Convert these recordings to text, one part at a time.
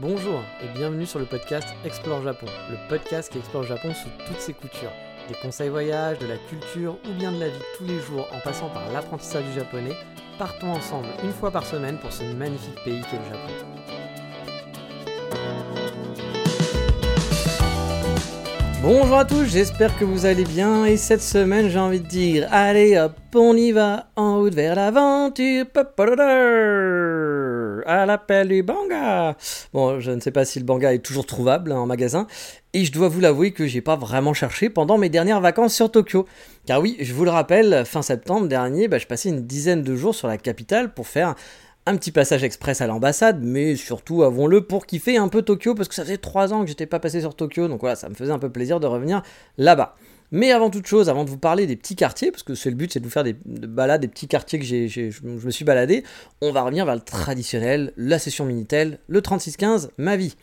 Bonjour et bienvenue sur le podcast Explore Japon, le podcast qui explore Japon sous toutes ses coutures. Des conseils voyage, de la culture ou bien de la vie tous les jours en passant par l'apprentissage du japonais, partons ensemble une fois par semaine pour ce magnifique pays qu'est le Japon. Bonjour à tous, j'espère que vous allez bien et cette semaine j'ai envie de dire allez hop on y va en route vers l'aventure à l'appel du banga. Bon je ne sais pas si le banga est toujours trouvable hein, en magasin et je dois vous l'avouer que j'ai pas vraiment cherché pendant mes dernières vacances sur Tokyo. Car oui, je vous le rappelle, fin septembre dernier, bah, je passais une dizaine de jours sur la capitale pour faire un petit passage express à l'ambassade, mais surtout, avons-le, pour kiffer un peu Tokyo, parce que ça faisait 3 ans que j'étais pas passé sur Tokyo, donc voilà, ça me faisait un peu plaisir de revenir là-bas. Mais avant toute chose, avant de vous parler des petits quartiers, parce que c'est le but, c'est de vous faire des balades, des petits quartiers que j'ai, je me suis baladé, on va revenir vers le traditionnel, la session Minitel, le 3615, ma vie.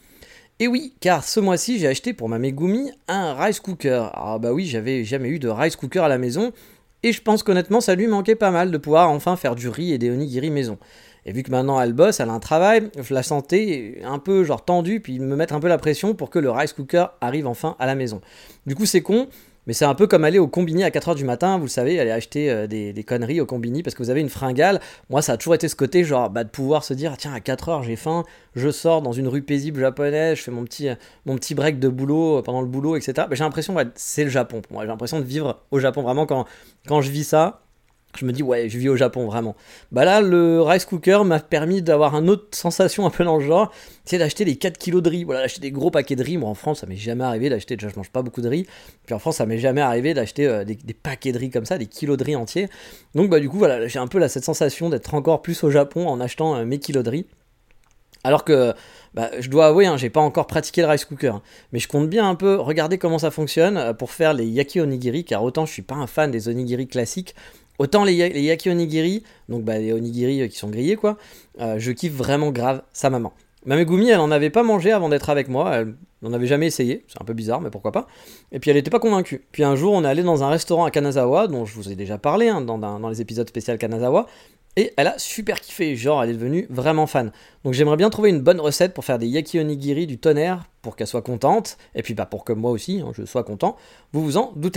Et oui, car ce mois-ci, j'ai acheté pour ma Megumi un rice cooker. Ah bah oui, j'avais jamais eu de rice cooker à la maison, et je pense qu'honnêtement, ça lui manquait pas mal de pouvoir enfin faire du riz et des onigiri maison. Et vu que maintenant elle bosse, elle a un travail, je la sentais un peu genre tendue, puis me mettre un peu la pression pour que le rice cooker arrive enfin à la maison. Du coup, c'est con, mais c'est un peu comme aller au combini à 4h du matin, vous le savez, aller acheter euh, des, conneries au combini parce que vous avez une fringale. Moi, ça a toujours été ce côté, genre, bah, de pouvoir se dire, tiens, à 4h, j'ai faim, je sors dans une rue paisible japonaise, je fais mon petit, mon petit break de boulot euh, pendant le boulot, etc. Bah, j'ai l'impression, c'est le Japon pour moi. J'ai l'impression de vivre au Japon. Vraiment, quand, quand je vis ça, je me dis ouais je vis au Japon vraiment. Bah là le rice cooker m'a permis d'avoir une autre sensation un peu dans le genre. C'est d'acheter les 4 kilos de riz. Voilà d'acheter des gros paquets de riz. Moi en France ça m'est jamais arrivé d'acheter. Déjà je mange pas beaucoup de riz. Puis en France ça m'est jamais arrivé d'acheter euh, des, paquets de riz comme ça des kilos de riz entiers. Donc bah du coup voilà j'ai un peu cette sensation d'être encore plus au Japon en achetant euh, mes kilos de riz. Alors que bah, je dois avouer, hein, j'ai pas encore pratiqué le rice cooker, mais je compte bien un peu regarder comment ça fonctionne euh, pour faire les yaki onigiri, car autant je suis pas un fan des onigiri classiques, Autant les, yaki onigiri, donc bah, les onigiri euh, qui sont grillés, quoi, euh, je kiffe vraiment grave sa maman. Ma Megumi, elle en avait pas mangé avant d'être avec moi, elle n'en avait jamais essayé, c'est un peu bizarre, mais pourquoi pas. Et puis elle n'était pas convaincue. Puis un jour, on est allé dans un restaurant à Kanazawa, dont je vous ai déjà parlé hein, dans, dans, les épisodes spéciaux Kanazawa, et elle a super kiffé, genre elle est devenue vraiment fan. Donc j'aimerais bien trouver une bonne recette pour faire des yaki onigiri du tonnerre, pour qu'elle soit contente, et puis bah, pour que moi aussi, hein, je sois content. Vous vous en doutez.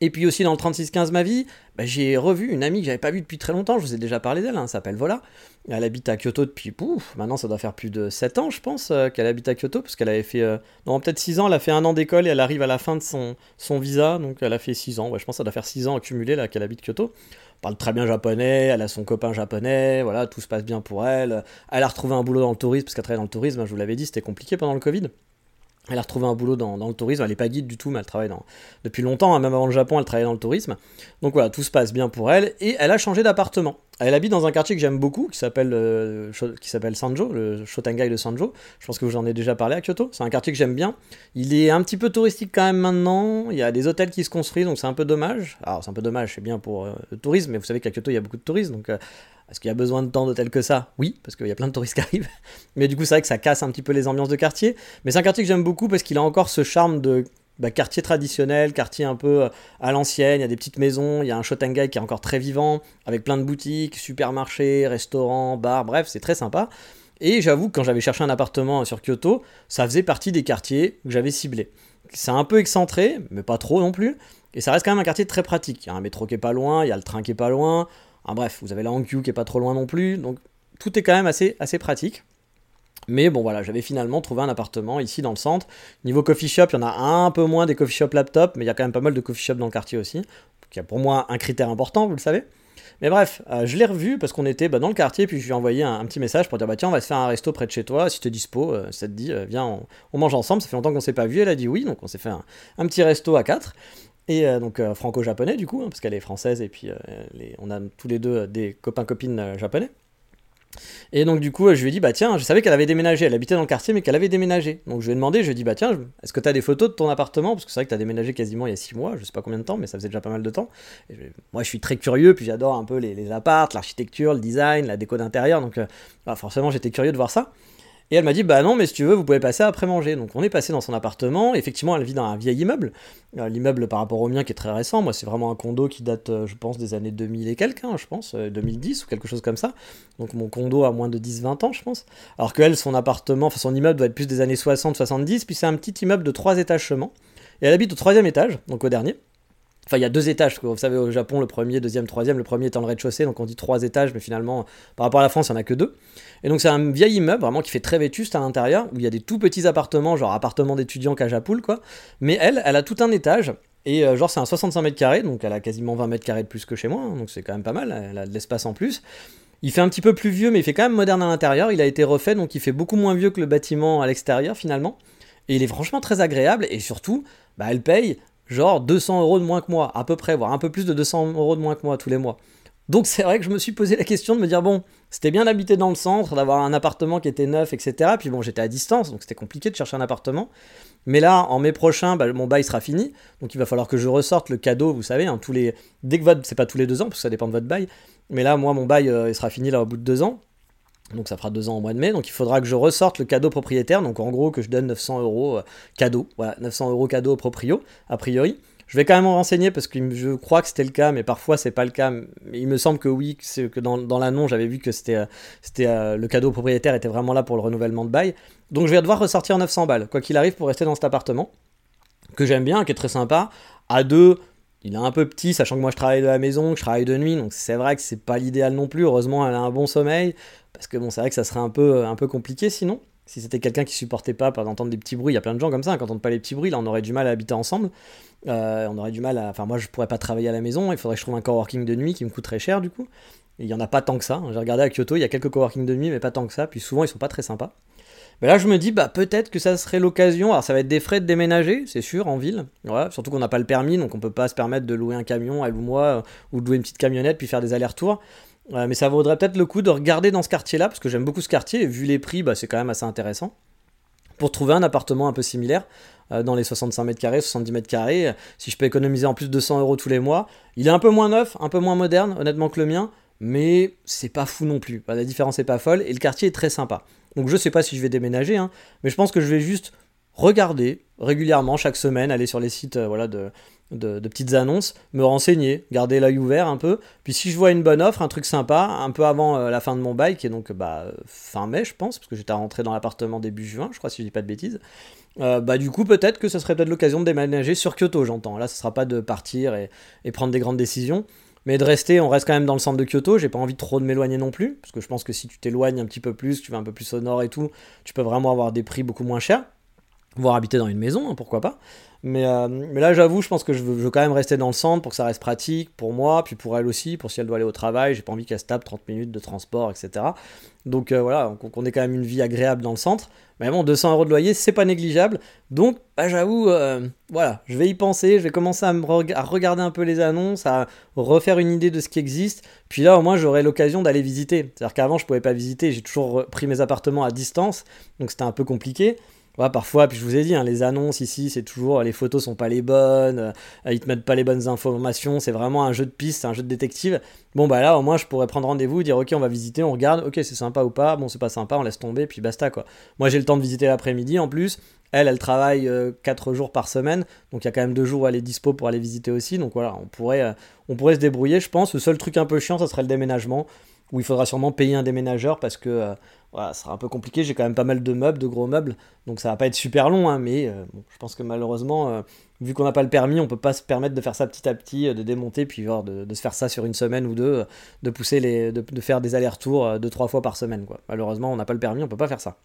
Et puis aussi dans le 3615 ma vie, bah, j'ai revu une amie que j'avais pas vue depuis très longtemps, je vous ai déjà parlé d'elle, hein, elle s'appelle Vola. Elle habite à Kyoto depuis, pouf, maintenant ça doit faire plus de 7 ans je pense euh, qu'elle habite à Kyoto, parce qu'elle avait fait, euh, non peut-être 6 ans, elle a fait un an d'école et elle arrive à la fin de son, son visa, donc elle a fait 6 ans, je pense que ça doit faire 6 ans accumulé là qu'elle habite Kyoto parle très bien japonais, elle a son copain japonais, voilà, tout se passe bien pour elle. Elle a retrouvé un boulot dans le tourisme, parce qu'elle travaille dans le tourisme, je vous l'avais dit, c'était compliqué pendant le Covid. Elle a retrouvé un boulot dans, le tourisme, elle n'est pas guide du tout, mais elle travaille dans, depuis longtemps, hein, même avant le Japon, elle travaillait dans le tourisme. Donc voilà, tout se passe bien pour elle, et elle a changé d'appartement. Elle habite dans un quartier que j'aime beaucoup, qui s'appelle euh, Sanjo, le Shotengai de Sanjo. Je pense que vous en avez déjà parlé à Kyoto. C'est un quartier que j'aime bien. Il est un petit peu touristique quand même maintenant. Il y a des hôtels qui se construisent, donc c'est un peu dommage. Alors c'est un peu dommage, c'est bien pour euh, le tourisme, mais vous savez qu'à Kyoto il y a beaucoup de touristes, donc euh, est-ce qu'il y a besoin de tant d'hôtels que ça? Oui, parce qu'il y a plein de touristes qui arrivent. Mais du coup, c'est vrai que ça casse un petit peu les ambiances de quartier. Mais c'est un quartier que j'aime beaucoup parce qu'il a encore ce charme de bah, quartier traditionnel, quartier un peu euh, à l'ancienne, il y a des petites maisons, il y a un Shotengai qui est encore très vivant, avec plein de boutiques, supermarchés, restaurants, bars, bref, c'est très sympa. Et j'avoue que quand j'avais cherché un appartement sur Kyoto, ça faisait partie des quartiers que j'avais ciblés. C'est un peu excentré, mais pas trop non plus. Et ça reste quand même un quartier très pratique. Il y a un métro qui est pas loin, il y a le train qui est pas loin. Bref, vous avez la Hankyu qui est pas trop loin non plus. Donc tout est quand même assez, pratique. Mais bon voilà, j'avais finalement trouvé un appartement ici dans le centre. Niveau coffee shop, il y en a un peu moins des coffee shop laptop, mais il y a quand même pas mal de coffee shop dans le quartier aussi. Qui est pour moi un critère important, vous le savez. Mais bref, euh, je l'ai revu parce qu'on était bah, dans le quartier, puis je lui ai envoyé un, petit message pour dire bah tiens, on va se faire un resto près de chez toi, si tu es dispo, euh, ça te dit, euh, viens, on, mange ensemble, ça fait longtemps qu'on s'est pas vu. Elle a dit oui, donc on s'est fait un, petit resto à 4. Et donc franco-japonais du coup, hein, parce qu'elle est française et puis on a tous les deux des copains-copines japonais. Et donc du coup, je lui ai dit, bah tiens, je savais qu'elle avait déménagé, elle habitait dans le quartier, mais qu'elle avait déménagé. Donc je lui ai demandé, je lui ai dit, bah tiens, est-ce que tu as des photos de ton appartement? Parce que c'est vrai que tu as déménagé quasiment il y a 6 mois, je sais pas combien de temps, mais ça faisait déjà pas mal de temps. moi, je suis très curieux, puis j'adore un peu les, les appartes, l'architecture, le design, la déco d'intérieur, donc bah, forcément j'étais curieux de voir ça. Et elle m'a dit, bah non, mais si tu veux, vous pouvez passer après manger. Donc on est passé dans son appartement. Effectivement, elle vit dans un vieil immeuble. Euh, l'immeuble par rapport au mien qui est très récent. Moi, c'est vraiment un condo qui date, euh, je pense, des années 2000 et quelques, hein, je pense, 2010 euh, ou quelque chose comme ça. Donc mon condo a moins de 10-20 ans, je pense. Alors qu'elle, son appartement, enfin son immeuble doit être plus des années 60-70. Puis c'est un petit immeuble de 3 étages seulement. Et elle habite au troisième étage, donc au dernier. Enfin, il y a deux étages, vous savez, au Japon, le premier, deuxième, troisième, le premier étant le rez-de-chaussée, donc on dit trois étages, mais finalement, par rapport à la France, il n'y en a que deux. Et donc, c'est un vieil immeuble, vraiment, qui fait très vétuste à l'intérieur, où il y a des tout petits appartements, genre appartements d'étudiants Cajapoul, quoi. Mais elle, elle a tout un étage, et euh, genre, c'est un 65 mètres carrés, donc elle a quasiment 20 mètres carrés de plus que chez moi, hein, donc c'est quand même pas mal, elle a de l'espace en plus. Il fait un petit peu plus vieux, mais il fait quand même moderne à l'intérieur. Il a été refait, donc il fait beaucoup moins vieux que le bâtiment à l'extérieur, finalement. Et il est franchement très agréable, et surtout, bah, elle paye genre 200 euros de moins que moi, à peu près, voire un peu plus de 200 euros de moins que moi tous les mois. Donc c'est vrai que je me suis posé la question de me dire, bon, c'était bien d'habiter dans le centre, d'avoir un appartement qui était neuf, etc. Puis bon, j'étais à distance, donc c'était compliqué de chercher un appartement. Mais là, en mai prochain, bah, mon bail sera fini, donc il va falloir que je ressorte le cadeau, vous savez, hein, tous les... dès que votre... c'est pas tous les deux ans, parce que ça dépend de votre bail, mais là, moi, mon bail, euh, il sera fini là au bout de deux ans. Donc ça fera deux ans au mois de mai. Donc il faudra que je ressorte le cadeau propriétaire. Donc en gros que je donne 900 euros euh, cadeau. Voilà, 900 euros cadeau au proprio, a priori. Je vais quand même en renseigner parce que je crois que c'était le cas, mais parfois c'est pas le cas. Il me semble que oui, que dans, l'annonce j'avais vu que euh, euh, le cadeau propriétaire était vraiment là pour le renouvellement de bail. Donc je vais devoir ressortir 900 balles, quoi qu'il arrive, pour rester dans cet appartement que j'aime bien, qui est très sympa. À deux, il est un peu petit, sachant que moi je travaille de la maison, que je travaille de nuit, donc c'est vrai que c'est pas l'idéal non plus. Heureusement, elle a un bon sommeil, parce que bon, c'est vrai que ça serait un peu, un peu compliqué sinon. Si c'était quelqu'un qui supportait pas d'entendre des petits bruits, il y a plein de gens comme ça, quand on n'entend pas les petits bruits, là on aurait du mal à habiter ensemble. Euh, on aurait du mal à. Enfin, moi je pourrais pas travailler à la maison, il faudrait que je trouve un coworking de nuit qui me coûterait cher du coup. il y en a pas tant que ça. J'ai regardé à Kyoto, il y a quelques coworking de nuit, mais pas tant que ça. Puis souvent ils sont pas très sympas. Mais là je me dis, bah peut-être que ça serait l'occasion. Alors ça va être des frais de déménager, c'est sûr, en ville. surtout qu'on n'a pas le permis, donc on peut pas se permettre de louer un camion, elle ou moi, ou de louer une petite camionnette puis faire des allers-retours mais ça vaudrait peut-être le coup de regarder dans ce quartier-là, parce que j'aime beaucoup ce quartier, et vu les prix, bah, c'est quand même assez intéressant. Pour trouver un appartement un peu similaire, euh, dans les 65 mètres carrés, 70 mètres carrés, si je peux économiser en plus de 200 euros tous les mois, il est un peu moins neuf, un peu moins moderne, honnêtement, que le mien, mais c'est pas fou non plus. La différence est pas folle, et le quartier est très sympa. Donc je sais pas si je vais déménager, hein, mais je pense que je vais juste regarder régulièrement, chaque semaine, aller sur les sites euh, de, petites annonces, me renseigner, garder l'œil ouvert un peu. Puis si je vois une bonne offre, un truc sympa, un peu avant euh, la fin de mon bail, qui est donc bah, fin mai, je pense, parce que j'étais rentré dans l'appartement début juin, je crois, si je dis pas de bêtises. Euh, bah du coup peut-être que ce serait peut-être l'occasion de déménager sur Kyoto, j'entends. Là, ce sera pas de partir et, et, prendre des grandes décisions, mais de rester. On reste quand même dans le centre de Kyoto. J'ai pas envie trop de m'éloigner non plus, parce que je pense que si tu t'éloignes un petit peu plus, tu vas un peu plus au nord et tout, tu peux vraiment avoir des prix beaucoup moins chers voire habiter dans une maison, hein, pourquoi pas. Mais, euh, mais là, j'avoue, je pense que je veux, quand même rester dans le centre pour que ça reste pratique pour moi, puis pour elle aussi, pour si elle doit aller au travail. J'ai pas envie qu'elle se tape 30 minutes de transport, etc. Donc euh, voilà, qu'on ait quand même une vie agréable dans le centre. Mais bon, 200 euros de loyer, c'est pas négligeable. Donc, bah, j'avoue, euh, voilà, je vais y penser. Je vais commencer à, à regarder un peu les annonces, à refaire une idée de ce qui existe. Puis là, au moins, j'aurai l'occasion d'aller visiter. C'est-à-dire qu'avant, je pouvais pas visiter. J'ai toujours pris mes appartements à distance, donc c'était un peu compliqué parfois, puis je vous ai dit, hein, les annonces ici, c'est toujours les photos sont pas les bonnes, euh, ils te mettent pas les bonnes informations, c'est vraiment un jeu de piste, un jeu de détective. Bon, bah là, au moins, je pourrais prendre rendez-vous, dire ok, on va visiter, on regarde, ok, c'est sympa ou pas, bon, c'est pas sympa, on laisse tomber, puis basta quoi. Moi, j'ai le temps de visiter l'après-midi en plus. Elle, elle travaille 4 euh, jours par semaine, donc il y a quand même 2 jours où elle est dispo pour aller visiter aussi, donc voilà, on pourrait, euh, on pourrait se débrouiller, je pense. Le seul truc un peu chiant, ça serait le déménagement, où il faudra sûrement payer un déménageur parce que voilà, ça sera un peu compliqué. J'ai quand même pas mal de meubles, de gros meubles, donc ça va pas être super long, hein, mais euh, je pense que malheureusement, euh, vu qu'on n'a pas le permis, on peut pas se permettre de faire ça petit à petit, euh, de démonter, puis de, de, se faire ça sur une semaine ou deux, de pousser les, de, faire des allers-retours deux trois fois par semaine, quoi. Malheureusement, on n'a pas le permis, on peut pas faire ça.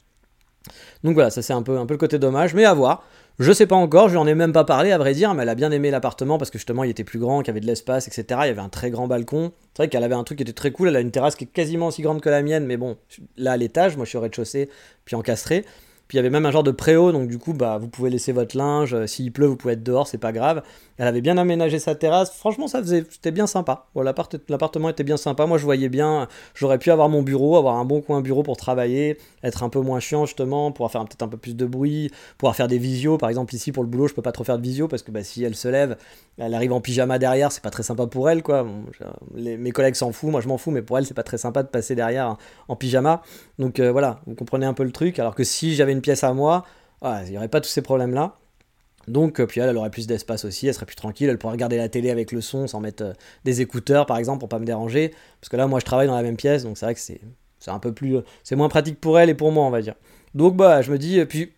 Donc voilà, ça c'est un peu, un peu le côté dommage, mais à voir. Je sais pas encore, je lui en ai même pas parlé à vrai dire, mais elle a bien aimé l'appartement parce que justement il était plus grand, qu'il y avait de l'espace, etc. Il y avait un très grand balcon. C'est vrai qu'elle avait un truc qui était très cool, elle a une terrasse qui est quasiment aussi grande que la mienne, mais bon, là à l'étage, moi je suis au rez-de-chaussée, puis encastré. Puis il y avait même un genre de préau, donc du coup, bah, vous pouvez laisser votre linge. Euh, s'il pleut, vous pouvez être dehors, c'est pas grave. Elle avait bien aménagé sa terrasse. Franchement, ça faisait, c'était bien sympa. L'appartement était bien sympa. Moi, je voyais bien, j'aurais pu avoir mon bureau, avoir un bon coin bureau pour travailler, être un peu moins chiant justement, pouvoir faire peut-être un peu plus de bruit, pouvoir faire des visios. Par exemple, ici pour le boulot, je peux pas trop faire de visio parce que bah, si elle se lève, elle arrive en pyjama derrière, c'est pas très sympa pour elle, quoi. mes collègues s'en foutent, moi je m'en fous, mais pour elle, c'est pas très sympa de passer derrière en pyjama. Donc euh, voilà, vous comprenez un peu le truc. Alors que si j'avais une pièce à moi, il n'y aurait pas tous ces problèmes-là. Donc, euh, puis elle, elle aurait plus d'espace aussi, elle serait plus tranquille, elle pourrait regarder la télé avec le son sans mettre euh, des écouteurs par exemple pour pas me déranger. Parce que là, moi je travaille dans la même pièce, donc c'est vrai que c'est, un peu plus. c'est moins pratique pour elle et pour moi, on va dire. Donc, bah, je me dis, puis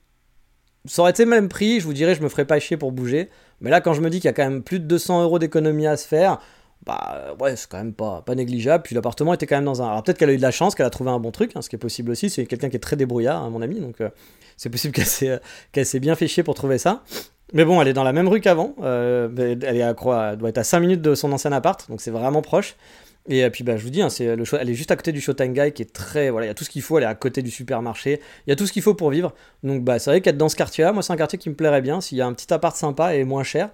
ça aurait été le même prix, je vous dirais, je me ferais pas chier pour bouger. Mais là, quand je me dis qu'il y a quand même plus de 200 euros d'économie à se faire, bah ouais, c'est quand même pas, pas négligeable. Puis l'appartement était quand même dans un. Alors peut-être qu'elle a eu de la chance, qu'elle a trouvé un bon truc, hein, ce qui est possible aussi. C'est quelqu'un qui est très débrouillard, hein, mon ami, donc euh, c'est possible qu'elle s'est bien fait chier pour trouver ça. Mais bon, elle est dans la même rue qu'avant. Euh, elle, est à, croix, doit être à 5 minutes de son ancien appart, donc c'est vraiment proche. Et euh, puis bah, je vous dis, hein, elle est juste à côté du Shotengai qui est très. Voilà, il y a tout ce qu'il faut, elle est à côté du supermarché, il y a tout ce qu'il faut pour vivre. Donc bah, c'est vrai qu'être dans ce quartier-là, moi c'est un quartier qui me plairait bien. S'il y a un petit appart sympa et moins cher,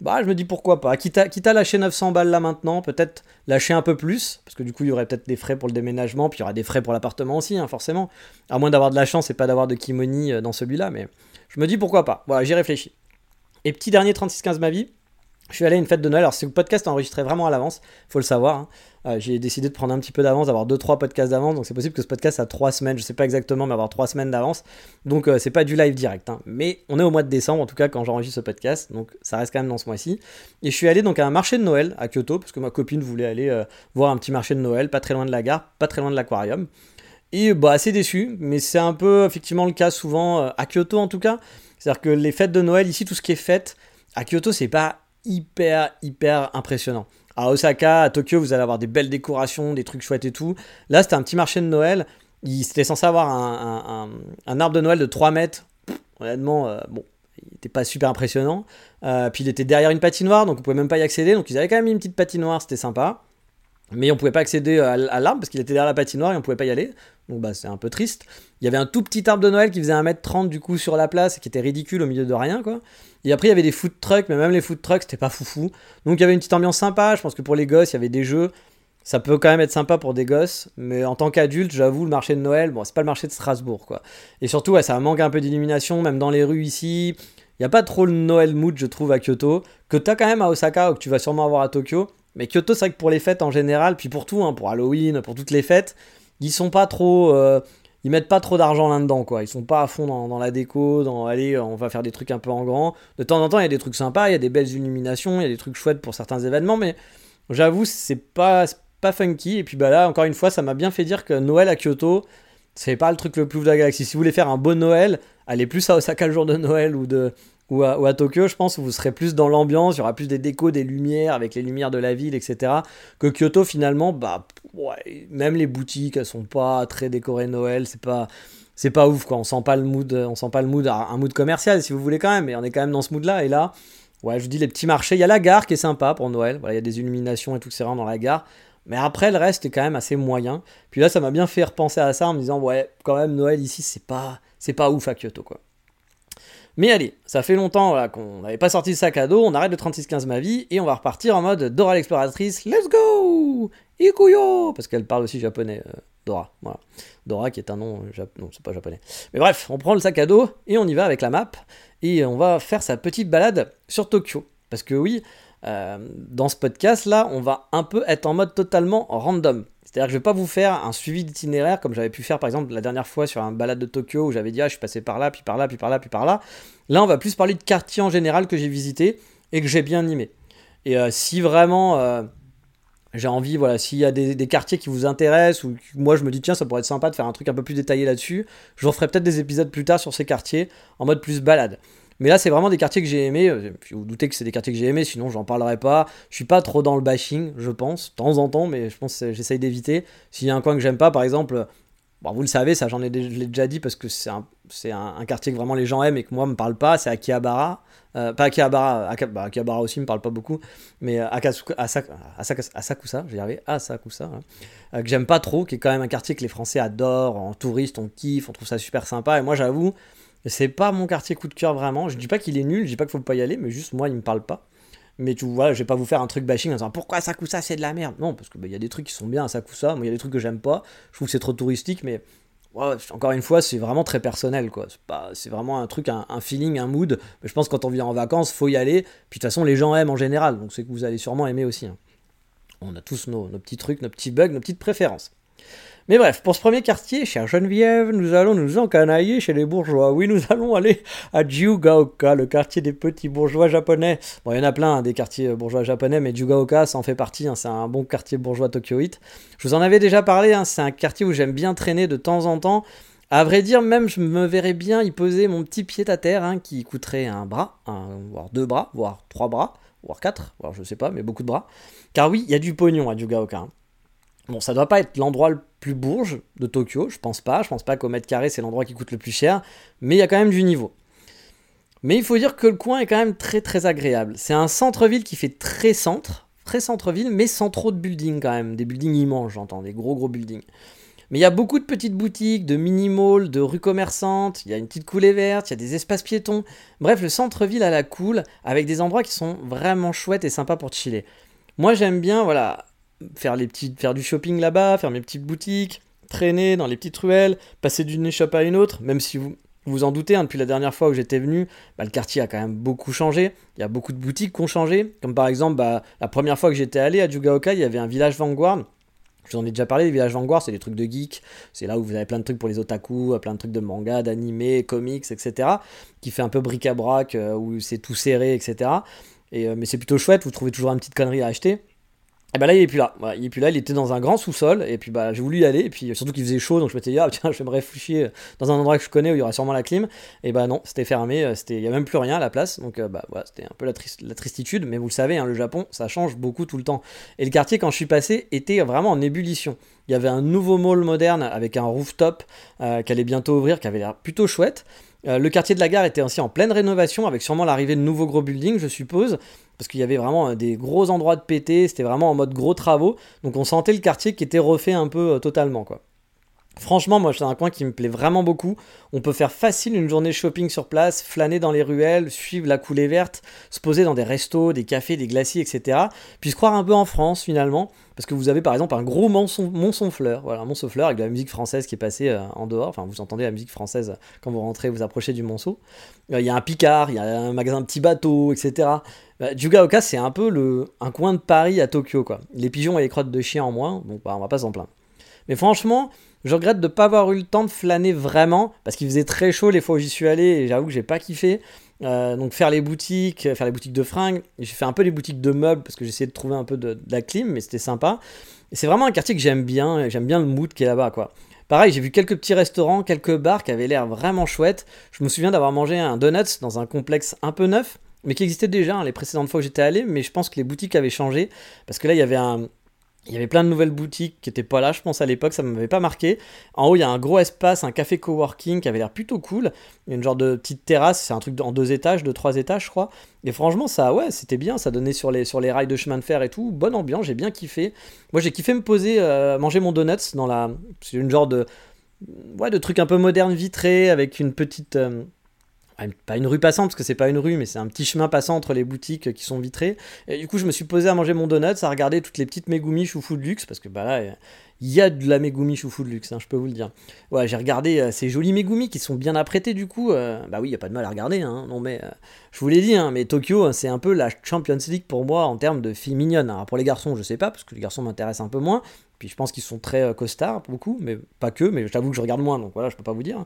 bah je me dis pourquoi pas. Quitte à, quitte à lâcher 900 balles là maintenant, peut-être lâcher un peu plus, parce que du coup il y aurait peut-être des frais pour le déménagement, puis il y aura des frais pour l'appartement aussi, hein, forcément. À moins d'avoir de la chance et pas d'avoir de kimoni euh, dans celui-là, mais je me dis pourquoi pas. Voilà, j'y réfléchis. Et petit dernier 36-15 ma vie, je suis allé à une fête de Noël. Alors, ce podcast enregistré vraiment à l'avance, faut le savoir. Hein. Euh, j'ai décidé de prendre un petit peu d'avance, d'avoir 2-3 podcasts d'avance. Donc, c'est possible que ce podcast a 3 semaines, je sais pas exactement, mais avoir 3 semaines d'avance. Donc, euh, c'est pas du live direct. Hein. Mais on est au mois de décembre, en tout cas, quand j'enregistre ce podcast. Donc, ça reste quand même dans ce mois-ci. Et je suis allé donc à un marché de Noël à Kyoto, parce que ma copine voulait aller euh, voir un petit marché de Noël, pas très loin de la gare, pas très loin de l'aquarium. Et bah, assez déçu, mais c'est un peu effectivement le cas souvent à Kyoto en tout cas. C'est-à-dire que les fêtes de Noël, ici, tout ce qui est fête, à Kyoto, c'est pas hyper, hyper impressionnant. À Osaka, à Tokyo, vous allez avoir des belles décorations, des trucs chouettes et tout. Là, c'était un petit marché de Noël. Il était censé avoir un, arbre de Noël de 3 mètres. honnêtement, euh, bon, il n'était pas super impressionnant. Euh, puis il était derrière une patinoire, donc on pouvait même pas y accéder. Donc ils avaient quand même mis une petite patinoire, c'était sympa. Mais on pouvait pas accéder à, l'arbre parce qu'il était derrière la patinoire et on pouvait pas y aller. Donc bah c'est un peu triste. Il y avait un tout petit arbre de Noël qui faisait 1m30 du coup sur la place et qui était ridicule au milieu de rien quoi. Et après il y avait des food trucks, mais même les food trucks c'était pas foufou. Donc il y avait une petite ambiance sympa, je pense que pour les gosses il y avait des jeux. Ça peut quand même être sympa pour des gosses, mais en tant qu'adulte, j'avoue, le marché de Noël, bon, c'est pas le marché de Strasbourg, quoi. Et surtout, ouais, ça manque un peu d'illumination, même dans les rues ici. Il n'y a pas trop le Noël mood, je trouve, à Kyoto, que tu as quand même à Osaka, ou que tu vas sûrement avoir à Tokyo. Mais Kyoto, c'est vrai que pour les fêtes en général, puis pour tout, hein, pour Halloween, pour toutes les fêtes, ils sont pas trop. Euh, ils mettent pas trop d'argent là-dedans, quoi. Ils sont pas à fond dans, la déco, dans allez, on va faire des trucs un peu en grand. De temps en temps, il y a des trucs sympas, il y a des belles illuminations, il y a des trucs chouettes pour certains événements, mais j'avoue, c'est pas, pas funky. Et puis bah là, encore une fois, ça m'a bien fait dire que Noël à Kyoto, c'est pas le truc le plus ouf de la galaxie. Si vous voulez faire un beau Noël, allez plus à Osaka le jour de Noël ou de, ou à, Tokyo, je pense, où vous serez plus dans l'ambiance, il y aura plus des décos, des lumières, avec les lumières de la ville, etc. Que Kyoto, finalement, bah, même les boutiques, elles sont pas très décorées Noël, c'est pas, c'est pas ouf, quoi. On sent pas le mood, on sent pas le mood, un mood commercial, si vous voulez quand même, mais on est quand même dans ce mood-là. Et là, ouais, je vous dis les petits marchés, il y a la gare qui est sympa pour Noël, voilà, il y a des illuminations et tout, c'est vraiment dans la gare. Mais après, le reste est quand même assez moyen. Puis là, ça m'a bien fait repenser à ça en me disant, ouais, quand même, Noël ici, c'est pas, c'est pas ouf à Kyoto, quoi. Mais allez, ça fait longtemps qu'on n'avait pas sorti le sac à dos, on arrête le 3615 ma vie et on va repartir en mode Dora l'exploratrice, let's go Ikuyo Parce qu'elle parle aussi japonais, euh, Dora. Voilà. Dora qui est un nom, euh, non c'est pas japonais. Mais bref, on prend le sac à dos et on y va avec la map et on va faire sa petite balade sur Tokyo. Parce que oui, euh, dans ce podcast là, on va un peu être en mode totalement random. C'est-à-dire que je vais pas vous faire un suivi d'itinéraire comme j'avais pu faire par exemple la dernière fois sur un balade de Tokyo où j'avais dit ah je suis passé par là, puis par là, puis par là, puis par là. Là on va plus parler de quartiers en général que j'ai visité et que j'ai bien aimé. Et euh, si vraiment euh, j'ai envie, voilà, s'il y a des, quartiers qui vous intéressent ou moi je me dis tiens ça pourrait être sympa de faire un truc un peu plus détaillé là-dessus, je vous ferai peut-être des épisodes plus tard sur ces quartiers en mode plus balade. Mais là, c'est vraiment des quartiers que j'ai aimés. Euh, vous doutez que c'est des quartiers que j'ai aimés, sinon j'en parlerai pas. Je suis pas trop dans le bashing, je pense, de temps en temps, mais je pense j'essaye d'éviter. S'il y a un coin que j'aime pas, par exemple, bon, vous le savez, ça j'en ai, déjà dit parce que c'est un, un, quartier que vraiment les gens aiment et que moi me parle pas, c'est Akihabara. Euh, pas Akihabara, bah, Akihabara aussi me parle pas beaucoup, mais euh, Akasuka, Asakusa, je vais y arriver, Asakusa, hein, que j'aime pas trop, qui est quand même un quartier que les Français adorent, en touriste, on kiffe, on trouve ça super sympa, et moi j'avoue, c'est pas mon quartier coup de cœur vraiment. Je dis pas qu'il est nul, je dis pas qu'il faut pas y aller, mais juste moi il me parle pas. Mais tu vois, je vais pas vous faire un truc bashing en disant pourquoi Sakusa c'est de la merde? Non, parce qu'il bah, y a des trucs qui sont bien à Sakusa, moi il y a des trucs que j'aime pas. Je trouve que c'est trop touristique, mais encore une fois, c'est vraiment très personnel, quoi. C'est vraiment un truc, un, feeling, un mood. Mais je pense que quand on vient en vacances, faut y aller. Puis de toute façon, les gens aiment en général, donc c'est que vous allez sûrement aimer aussi. Hein. On a tous nos petits trucs, nos petits bugs, nos petites préférences. Mais bref, pour ce premier quartier, chère Geneviève, nous allons nous encanailler chez les bourgeois. Oui, nous allons aller à Jugaoka, le quartier des petits bourgeois japonais. Bon, il y en a plein, hein, des quartiers bourgeois japonais, mais Jugaoka, ça en fait partie. Hein, c'est un bon quartier bourgeois tokyoïte. Je vous en avais déjà parlé, hein, c'est un quartier où j'aime bien traîner de temps en temps. À vrai dire, même je me verrais bien y poser mon petit pied à terre, qui coûterait un bras, voire deux bras, voire trois bras, voire quatre, voire je sais pas, mais beaucoup de bras. Car oui, il y a du pognon à Jugaoka. Bon, ça doit pas être l'endroit le plus bourge de Tokyo, je pense pas. Je pense pas qu'au mètre carré c'est l'endroit qui coûte le plus cher, mais il y a quand même du niveau. Mais il faut dire que le coin est quand même très très agréable. C'est un centre-ville qui fait très centre, très centre-ville, mais sans trop de buildings quand même. Des buildings immenses, j'entends, des gros gros buildings. Mais il y a beaucoup de petites boutiques, de mini-malls, de rues commerçantes, il y a une petite coulée verte, il y a des espaces piétons. Bref, le centre-ville à la cool, avec des endroits qui sont vraiment chouettes et sympas pour chiller. Moi j'aime bien, voilà, faire, les petites, faire du shopping là-bas, faire mes petites boutiques, traîner dans les petites ruelles, passer d'une échoppe à une autre, même si vous vous en doutez, hein, depuis la dernière fois où j'étais venu, bah, le quartier a quand même beaucoup changé. Il y a beaucoup de boutiques qui ont changé. Comme par exemple, bah, la première fois que j'étais allé à Jugaoka, il y avait un village Vanguard. Je vous en ai déjà parlé, les villages Vanguard, c'est des trucs de geeks. C'est là où vous avez plein de trucs pour les otaku, plein de trucs de manga, d'animé, comics, etc. Qui fait un peu bric-à-brac, euh, où c'est tout serré, etc. Et, euh, mais c'est plutôt chouette, vous trouvez toujours une petite connerie à acheter. Et bah là il est plus là, il est plus là, il était dans un grand sous-sol et puis bah j'ai voulu y aller et puis surtout qu'il faisait chaud donc je m'étais dit ah tiens je vais me réfugier dans un endroit que je connais où il y aura sûrement la clim et bah non c'était fermé, euh, il y a même plus rien à la place donc euh, bah voilà c'était un peu la, la, tristitude mais vous le savez hein, le Japon ça change beaucoup tout le temps et le quartier quand je suis passé était vraiment en ébullition. Il y avait un nouveau mall moderne avec un rooftop euh, qui allait bientôt ouvrir qui avait l'air plutôt chouette. le quartier de la gare était aussi en pleine rénovation avec sûrement l'arrivée de nouveaux gros buildings je suppose parce qu'il y avait vraiment euh, des gros endroits de pété, c'était vraiment en mode gros travaux, donc on sentait le quartier qui était refait un peu euh, totalement quoi. Franchement, moi, c'est un coin qui me plaît vraiment beaucoup. On peut faire facile une journée shopping sur place, flâner dans les ruelles, suivre la coulée verte, se poser dans des restos, des cafés, des glaciers, etc. Puis se croire un peu en France finalement, parce que vous avez par exemple un gros Mont-Sonfleur, voilà, Mont-Sonfleur avec de la musique française qui est passée euh, en dehors. Enfin, vous entendez la musique française quand vous rentrez, vous approchez du Monceau. Il y a un Picard, il y a un magasin de petits bateaux, etc. Bah, Jugaoka, c'est un peu le, un coin de Paris à Tokyo, quoi. Les pigeons et les crottes de chien en moins, donc bah, on va pas s'en plaindre. Mais franchement, je regrette de ne pas avoir eu le temps de flâner vraiment, parce qu'il faisait très chaud les fois où j'y suis allé, et j'avoue que j'ai pas kiffé. Euh, donc faire les boutiques, faire les boutiques de fringues, j'ai fait un peu les boutiques de meubles, parce que j'essayais de trouver un peu de, la clim, mais c'était sympa. C'est vraiment un quartier que j'aime bien, j'aime bien le mood qui est là-bas, quoi. Pareil, j'ai vu quelques petits restaurants, quelques bars qui avaient l'air vraiment chouettes. Je me souviens d'avoir mangé un donut dans un complexe un peu neuf, mais qui existait déjà hein, les précédentes fois où j'étais allé, mais je pense que les boutiques avaient changé, parce que là, il y avait un... Il y avait plein de nouvelles boutiques qui n'étaient pas là, je pense, à l'époque, ça ne m'avait pas marqué. En haut, il y a un gros espace, un café coworking qui avait l'air plutôt cool. Il y a une genre de petite terrasse, c'est un truc en deux étages, de trois étages, je crois. Et franchement, ça, ouais, c'était bien, ça donnait sur les, rails de chemin de fer et tout. Bonne ambiance, j'ai bien kiffé. Moi, j'ai kiffé me poser, euh, manger mon donuts dans la. C'est une genre de. Ouais, de truc un peu moderne vitré avec une petite. Euh, pas une rue passante parce que c'est pas une rue mais c'est un petit chemin passant entre les boutiques qui sont vitrées. Et du coup je me suis posé à manger mon donut à regarder toutes les petites Megumi choufou de luxe parce que bah là il y a de la Megumi choufou de luxe hein, je peux vous le dire ouais j'ai regardé euh, ces jolis Megumi qui sont bien apprêtés du coup euh, bah oui il y a pas de mal à regarder hein, non mais euh, je vous l'ai dit hein, mais Tokyo c'est un peu la Champions League pour moi en termes de filles mignonnes Alors, pour les garçons je sais pas parce que les garçons m'intéressent un peu moins puis je pense qu'ils sont très costards, beaucoup, mais pas que, mais j'avoue que je regarde moins, donc voilà, je peux pas vous dire.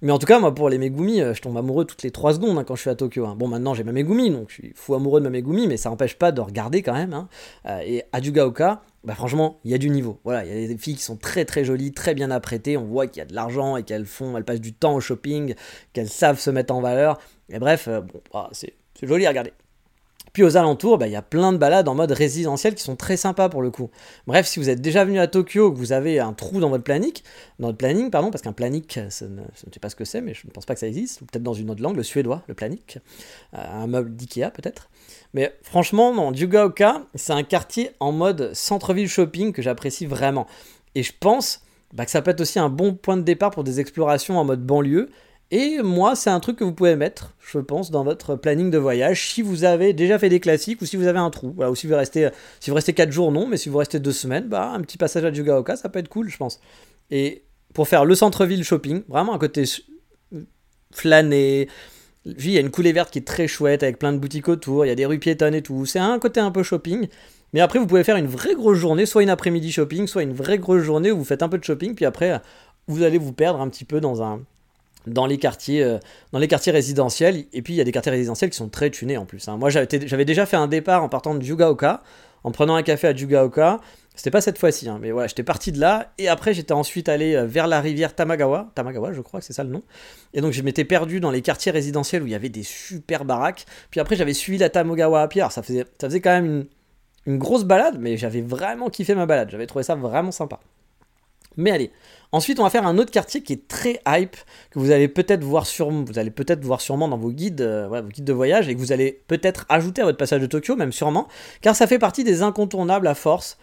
Mais en tout cas, moi, pour les Megumi, je tombe amoureux toutes les 3 secondes quand je suis à Tokyo. Bon, maintenant j'ai ma Megumi, donc je suis fou amoureux de ma Megumi, mais ça n'empêche pas de regarder quand même. Et à Jugaoka, bah franchement, il y a du niveau. Voilà, il y a des filles qui sont très très jolies, très bien apprêtées. On voit qu'il y a de l'argent et qu'elles font, elles passent du temps au shopping, qu'elles savent se mettre en valeur. Et bref, bon, bah, c'est joli à regarder. Puis aux alentours, bah, il y a plein de balades en mode résidentiel qui sont très sympas pour le coup. Bref, si vous êtes déjà venu à Tokyo, que vous avez un trou dans votre planning, dans votre planning, pardon, parce qu'un planning, je ne sais pas ce que c'est, mais je ne pense pas que ça existe, peut-être dans une autre langue, le suédois, le planning, euh, un meuble d'Ikea peut-être. Mais franchement, non, Yugaoka, c'est un quartier en mode centre-ville shopping que j'apprécie vraiment. Et je pense bah, que ça peut être aussi un bon point de départ pour des explorations en mode banlieue, Et moi, c'est un truc que vous pouvez mettre, je pense, dans votre planning de voyage si vous avez déjà fait des classiques ou si vous avez un trou. Ou si vous restez, si vous restez 4 jours, non, mais si vous restez 2 semaines, bah, un petit passage à Jugaoka, ça peut être cool, je pense. Et pour faire le centre-ville shopping, vraiment un côté flâner. Il y a une coulée verte qui est très chouette avec plein de boutiques autour, il y a des rues piétonnes et tout. C'est un côté un peu shopping. Mais après, vous pouvez faire une vraie grosse journée, soit une après-midi shopping, soit une vraie grosse journée où vous faites un peu de shopping, puis après, vous allez vous perdre un petit peu dans un, dans les quartiers euh, dans les quartiers résidentiels. Et puis il y a des quartiers résidentiels qui sont très tunés en plus hein. moi j'avais déjà fait un départ en partant de Jugaoka en prenant un café à Jugaoka c'était pas cette fois-ci hein, mais voilà j'étais parti de là. Et après j'étais ensuite allé euh, vers la rivière Tamagawa. Tamagawa je crois que c'est ça le nom. Et donc je m'étais perdu dans les quartiers résidentiels où il y avait des super baraques. Puis après j'avais suivi la Tamagawa à pied. Ça faisait ça faisait quand même une, une grosse balade mais j'avais vraiment kiffé ma balade. J'avais trouvé ça vraiment sympa mais allez, ensuite on va faire un autre quartier qui est très hype, que vous allez peut-être voir, sur, peut-être voir sûrement dans vos guides, euh, vos guides de voyage, et que vous allez peut-être ajouter à votre passage de Tokyo, même sûrement, car ça fait partie des incontournables à force.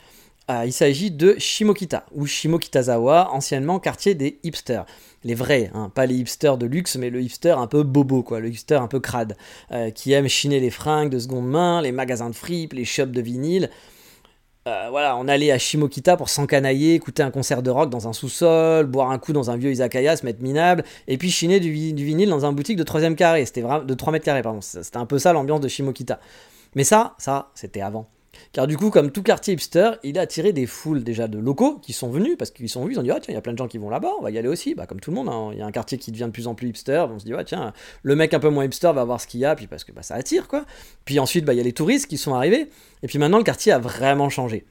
Euh, il s'agit de Shimokita, ou Shimokitazawa, anciennement quartier des hipsters. Les vrais, hein, pas les hipsters de luxe, mais le hipster un peu bobo, quoi, le hipster un peu crade, euh, qui aime chiner les fringues de seconde main, les magasins de fripes, les shops de vinyle. Euh, voilà, on allait à Shimokita pour s'encanailler, écouter un concert de rock dans un sous-sol, boire un coup dans un vieux izakaya, se mettre minable, et puis chiner du, vinyle dans un boutique de 3 carré, de 3 mètres carrés. C'était un peu ça l'ambiance de Shimokita. Mais ça, ça, c'était avant. Car du coup, comme tout quartier hipster, il a attiré des foules déjà de locaux qui sont venus parce qu'ils sont vus, ils ont dit ah tiens, il y a plein de gens qui vont là-bas, on va y aller aussi. Bah comme tout le monde, hein. il y a un quartier qui devient de plus en plus hipster, on se dit ah tiens, le mec un peu moins hipster va voir ce qu'il y a, puis parce que bah, ça attire quoi. Puis ensuite, bah, il y a les touristes qui sont arrivés, et puis maintenant le quartier a vraiment changé.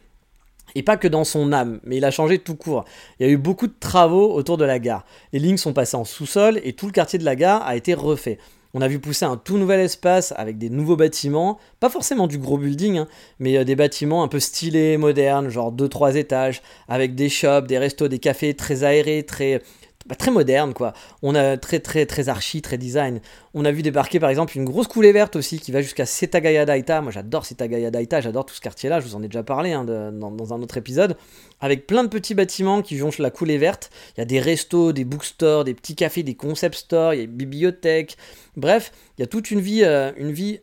Et pas que dans son âme, mais il a changé tout court. Il y a eu beaucoup de travaux autour de la gare. Les lignes sont passées en sous-sol et tout le quartier de la gare a été refait. On a vu pousser un tout nouvel espace avec des nouveaux bâtiments, pas forcément du gros building, hein, mais euh, des bâtiments un peu stylés, modernes, genre 2-3 étages, avec des shops, des restos, des cafés très aérés, très, bah, très moderne quoi. On a très très très archi, très design. On a vu débarquer par exemple une grosse coulée verte aussi qui va jusqu'à Setagaya Daita. Moi j'adore Setagaya Daita, j'adore tout ce quartier là, je vous en ai déjà parlé hein, dans, un autre épisode. Avec plein de petits bâtiments qui jonchent la coulée verte. Il y a des restos, des bookstores, des petits cafés, des concept stores, il y a une bibliothèque. Bref, il y a toute une vie, euh,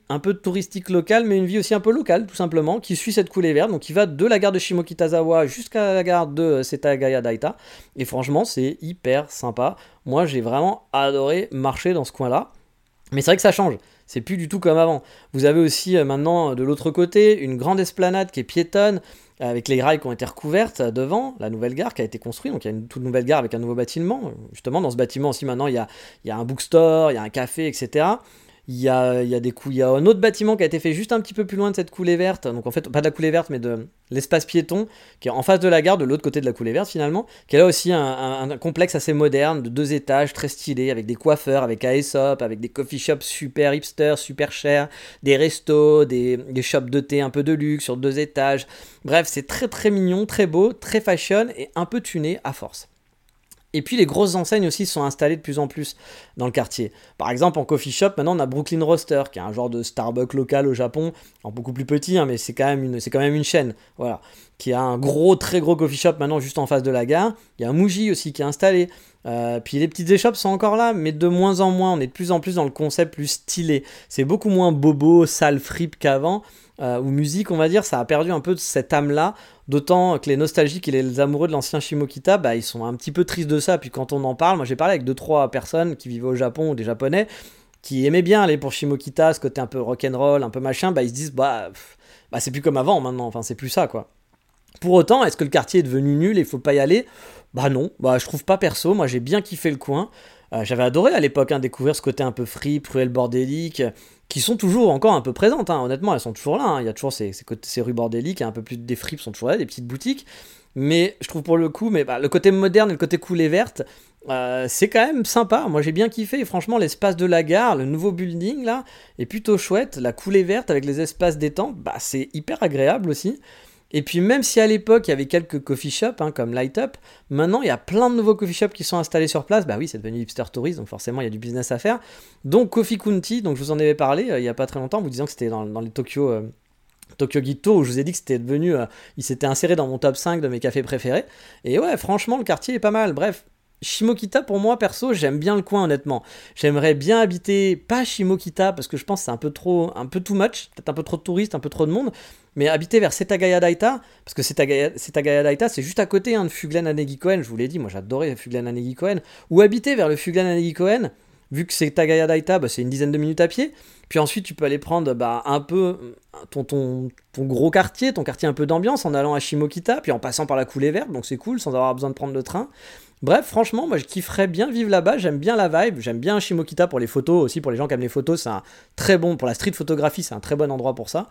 un peu touristique locale, mais une vie aussi un peu locale tout simplement, qui suit cette coulée verte. Donc qui va de la gare de Shimokitazawa jusqu'à la gare de euh, Setagaya Daita. Et franchement c'est hyper sympa. Moi j'ai vraiment adoré marcher dans ce coin là. Mais c'est vrai que ça change. C'est plus du tout comme avant. Vous avez aussi euh, maintenant de l'autre côté une grande esplanade qui est piétonne avec les rails qui ont été recouvertes devant la nouvelle gare qui a été construite. Donc il y a une toute nouvelle gare avec un nouveau bâtiment. Justement, dans ce bâtiment aussi, maintenant, il y a, il y a un bookstore, il y a un café, etc. Il y a, a des coups, il y a un autre bâtiment qui a été fait juste un petit peu plus loin de cette coulée verte. Donc en fait, pas de la coulée verte, mais de l'espace piéton qui est en face de la gare, de l'autre côté de la coulée verte finalement. Qui est là aussi un, complexe assez moderne de deux étages, très stylé, avec des coiffeurs, avec Aesop, avec des coffee shops super hipster, super chers, des restos, des, des shops de thé un peu de luxe sur deux étages. Bref, c'est très très mignon, très beau, très fashion et un peu tuné à force. Et puis les grosses enseignes aussi sont installées de plus en plus dans le quartier. Par exemple, en coffee shop, maintenant on a Brooklyn Roaster, qui est un genre de Starbucks local au Japon, en beaucoup plus petit, hein, mais c'est quand, même une, quand même une chaîne, voilà, qui a un gros, très gros coffee shop maintenant juste en face de la gare. Il y a un Muji aussi qui est installé. Euh, puis les petites échoppes sont encore là, mais de moins en moins. On est de plus en plus dans le concept plus stylé. C'est beaucoup moins bobo, sale, fripe qu'avant. Euh, ou musique, on va dire, ça a perdu un peu de cette âme-là. D'autant que les nostalgiques et les amoureux de l'ancien Shimokita, bah, ils sont un petit peu tristes de ça. Puis quand on en parle, moi j'ai parlé avec 2-3 personnes qui vivaient au Japon ou des japonais qui aimaient bien aller pour Shimokita, ce côté un peu rock'n'roll, un peu machin, bah ils se disent bah, bah c'est plus comme avant maintenant, enfin c'est plus ça quoi. Pour autant, est-ce que le quartier est devenu nul et il faut pas y aller? Bah non, bah je trouve pas perso, moi j'ai bien kiffé le coin. Euh, j'avais adoré à l'époque hein, découvrir ce côté un peu free, cruel, bordélique, qui sont toujours encore un peu présentes, hein. honnêtement, elles sont toujours là. Hein. Il y a toujours ces, ces, rues bordéliques, un peu plus des fripes sont toujours là, des petites boutiques. Mais je trouve pour le coup, mais bah, le côté moderne et le côté coulée verte, euh, c'est quand même sympa. Moi j'ai bien kiffé. franchement, l'espace de la gare, le nouveau building là, est plutôt chouette. La coulée verte avec les espaces détente, bah, c'est hyper agréable aussi. Et puis même si à l'époque il y avait quelques coffee shops hein, comme Light Up, maintenant il y a plein de nouveaux coffee shops qui sont installés sur place. Bah oui, c'est devenu hipster tourist, donc forcément il y a du business à faire. Donc Coffee Kunti, donc je vous en avais parlé euh, il y a pas très longtemps, vous disant que c'était dans, les Tokyo. Euh, Tokyo Gito, où je vous ai dit que c'était devenu, euh, il s'était inséré dans mon top 5 de mes cafés préférés. Et ouais, franchement, le quartier est pas mal. Bref, Shimokita, pour moi, perso, j'aime bien le coin, honnêtement. J'aimerais bien habiter, pas Shimokita, parce que je pense que c'est un peu trop, un peu too much, peut-être un peu trop de touristes, un peu trop de monde, mais habiter vers Setagaya Daita, parce que Setagaya, Setagaya Daita, c'est juste à côté hein, de Fuglen Anegi-Koen, je vous l'ai dit, moi j'adorais Fuglen Anegi-Koen, ou habiter vers le Fuglen Anegi-Koen, vu que Setagaya Daita, bah, c'est une dizaine de minutes à pied, puis ensuite tu peux aller prendre bah, un peu ton, ton, ton, gros quartier, ton quartier un peu d'ambiance, en allant à Shimokita, puis en passant par la coulée verte, donc c'est cool, sans avoir besoin de prendre le train. Bref, franchement, moi je kifferais bien vivre là-bas, j'aime bien la vibe, j'aime bien Shimokita pour les photos aussi, pour les gens qui aiment les photos, c'est un très bon, pour la street photographie, c'est un très bon endroit pour ça.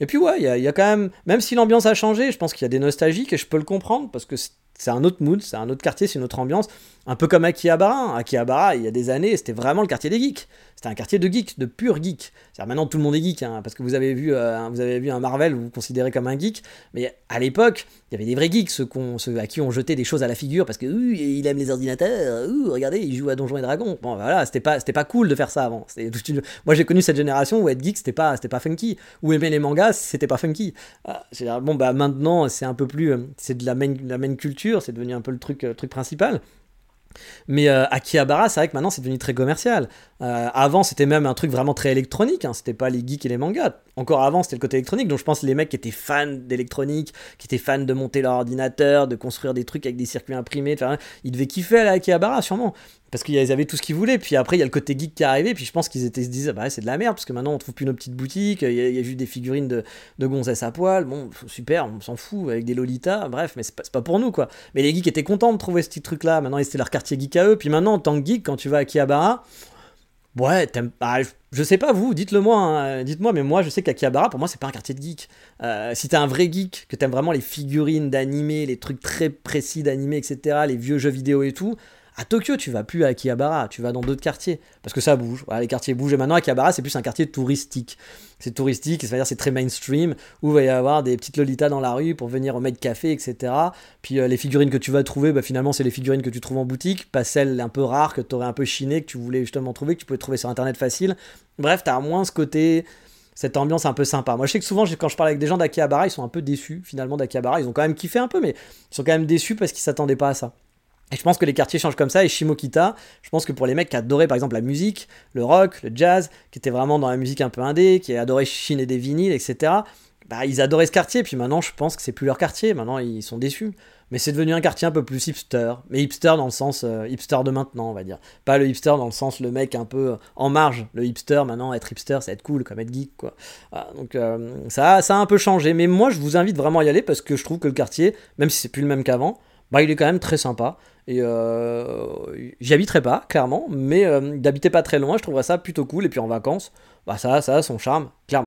Et puis ouais, il y, y, a quand même, même si l'ambiance a changé, je pense qu'il y a des nostalgiques et je peux le comprendre parce que c'est un autre mood, c'est un autre quartier, c'est une autre ambiance. Un peu comme Akihabara. Akihabara, il y a des années, c'était vraiment le quartier des geeks. C'était un quartier de geeks, de pur geeks. Maintenant, tout le monde est geek, hein, parce que vous avez, vu, euh, vous avez vu un Marvel, vous vous considérez comme un geek. Mais à l'époque, il y avait des vrais geeks, ceux, ceux, à qui on jetait des choses à la figure, parce que il aime les ordinateurs, regardez, il joue à Donjons et Dragons. Bon, voilà, c'était pas, pas cool de faire ça avant. Moi, j'ai connu cette génération où être geek, c'était pas, pas funky. Ou aimer les mangas, c'était pas funky. Ah, bon, bah maintenant, c'est un peu plus. Euh, c'est de la main, la culture, c'est devenu un peu le truc, euh, truc principal. Mais euh, Akihabara, c'est vrai que maintenant c'est devenu très commercial. Euh, avant, c'était même un truc vraiment très électronique. Hein. C'était pas les geeks et les mangas. Encore avant, c'était le côté électronique. Donc je pense que les mecs qui étaient fans d'électronique, qui étaient fans de monter leur ordinateur, de construire des trucs avec des circuits imprimés, ils devaient kiffer à la Akihabara sûrement. Parce qu'ils avaient tout ce qu'ils voulaient. Puis après, il y a le côté geek qui est arrivé. Puis je pense qu'ils se disaient, bah c'est de la merde, parce que maintenant on trouve plus nos petites boutiques. Il y, a, juste des figurines de, de gonzesses à poil. Bon, super, on s'en fout, avec des lolitas. Bref, mais c'est pas, pas, pour nous, quoi. Mais les geeks étaient contents de trouver ce petit truc-là. Maintenant, c'était leur quartier geek à eux. Puis maintenant, en tant que geek, quand tu vas à Akihabara, Ouais, bah, je sais pas vous, dites-le moi, hein, dites-moi, mais moi je sais qu'Akihabara, pour moi, c'est pas un quartier de geek. Euh, si t'es un vrai geek, que t'aimes vraiment les figurines d'animé, les trucs très précis d'animé, etc., les vieux jeux vidéo et tout, à Tokyo, tu vas plus à Akihabara, tu vas dans d'autres quartiers. Parce que ça bouge. les quartiers bougent. Et maintenant, Akihabara, c'est plus un quartier touristique. C'est touristique, c'est-à-dire c'est très mainstream, où il va y avoir des petites lolitas dans la rue pour venir au maid café, etc. Puis euh, les figurines que tu vas trouver, bah, finalement, c'est les figurines que tu trouves en boutique, pas celles un peu rares que tu aurais un peu chiné, que tu voulais justement trouver, que tu pouvais trouver sur internet facile. Bref, tu as moins ce côté cette ambiance un peu sympa. Moi, je sais que souvent, quand je parle avec des gens d'Akihabara, ils sont un peu déçus finalement d'Akihabara. Ils ont quand même kiffé un peu, mais ils sont quand même déçus parce qu'ils s'attendaient pas à ça. Et je pense que les quartiers changent comme ça. Et Shimokita, je pense que pour les mecs qui adoraient par exemple la musique, le rock, le jazz, qui étaient vraiment dans la musique un peu indé, qui adoraient chiner des vinyles, etc., bah, ils adoraient ce quartier. Puis maintenant, je pense que c'est plus leur quartier. Maintenant, ils sont déçus. Mais c'est devenu un quartier un peu plus hipster. Mais hipster dans le sens euh, hipster de maintenant, on va dire. Pas le hipster dans le sens le mec un peu en marge. Le hipster, maintenant, être hipster, c'est être cool, comme être geek, quoi. donc euh, ça, ça a un peu changé. Mais moi, je vous invite vraiment à y aller parce que je trouve que le quartier, même si c'est plus le même qu'avant, bah, il est quand même très sympa. Et euh, j'y habiterai pas, clairement, mais euh, d'habiter pas très loin, je trouverais ça plutôt cool. Et puis en vacances, bah ça, ça a son charme, clairement.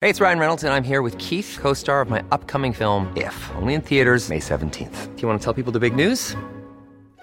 Hey, it's Ryan Reynolds, and I'm here with Keith, co-star of my upcoming film, If, only in theaters, May 17th. Do you want to tell people the big news?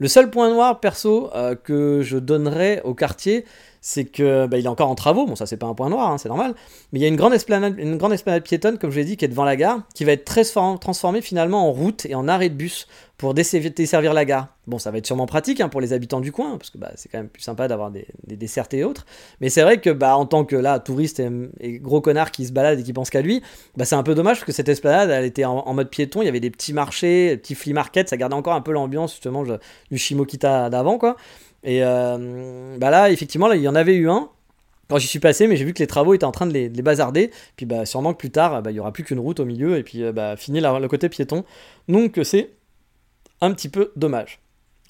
Le seul point noir perso euh, que je donnerais au quartier, c'est que bah, il est encore en travaux. Bon, ça c'est pas un point noir, hein, c'est normal. Mais il y a une grande esplanade, piétonne, comme je l'ai dit, qui est devant la gare, qui va être transformée finalement en route et en arrêt de bus pour desservir la gare. Bon, ça va être sûrement pratique hein, pour les habitants du coin, parce que bah, c'est quand même plus sympa d'avoir des, des et autres. Mais c'est vrai que bah, en tant que là, touriste et, gros connard qui se balade et qui pense qu'à lui, bah, c'est un peu dommage parce que cette esplanade, elle était en, mode piéton. Il y avait des petits marchés, des petits flea markets, ça gardait encore un peu l'ambiance justement du Shimokita d'avant, quoi. Et euh, bah là, effectivement, là, il y en avait eu un quand j'y suis passé, mais j'ai vu que les travaux étaient en train de les, bazarder. Puis bah, sûrement que plus tard, bah, il y aura plus qu'une route au milieu et puis euh, bah, fini le côté piéton. Donc c'est un petit peu dommage.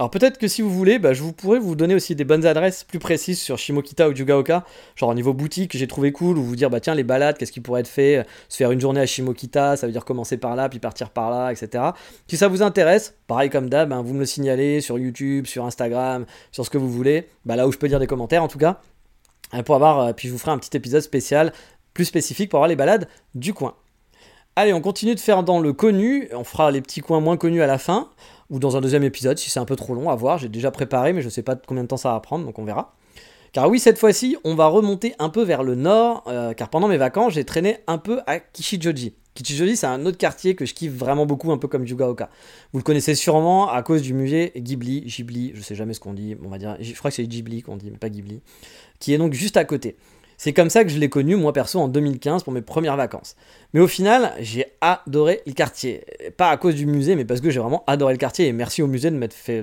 Alors peut-être que si vous voulez, bah, je vous pourrais vous donner aussi des bonnes adresses plus précises sur Shimokita ou Jugaoka, genre au niveau boutique, j'ai trouvé cool, ou vous dire, bah tiens, les balades, qu'est-ce qui pourrait être fait, se faire une journée à Shimokita, ça veut dire commencer par là, puis partir par là, etc. Si ça vous intéresse, pareil comme d'hab, hein, vous me le signalez sur YouTube, sur Instagram, sur ce que vous voulez, bah là où je peux dire des commentaires en tout cas, euh, pour avoir, euh, puis je vous ferai un petit épisode spécial, plus spécifique pour avoir les balades du coin. Allez, on continue de faire dans le connu, on fera les petits coins moins connus à la fin ou dans un deuxième épisode si c'est un peu trop long à voir. J'ai déjà préparé, mais je ne sais pas combien de temps ça va prendre, donc on verra. Car oui, cette fois-ci, on va remonter un peu vers le nord, euh, car pendant mes vacances, j'ai traîné un peu à Kishijoji. Kishijoji, c'est un autre quartier que je kiffe vraiment beaucoup, un peu comme Yugaoka. Vous le connaissez sûrement à cause du musée Ghibli, Ghibli, je sais jamais ce qu'on dit, on va dire, je crois que c'est Ghibli qu'on dit, mais pas Ghibli, qui est donc juste à côté. C'est comme ça que je l'ai connu, moi perso, en 2015 pour mes premières vacances. Mais au final, j'ai adoré le quartier. Pas à cause du musée, mais parce que j'ai vraiment adoré le quartier. Et merci au musée de m'être fait,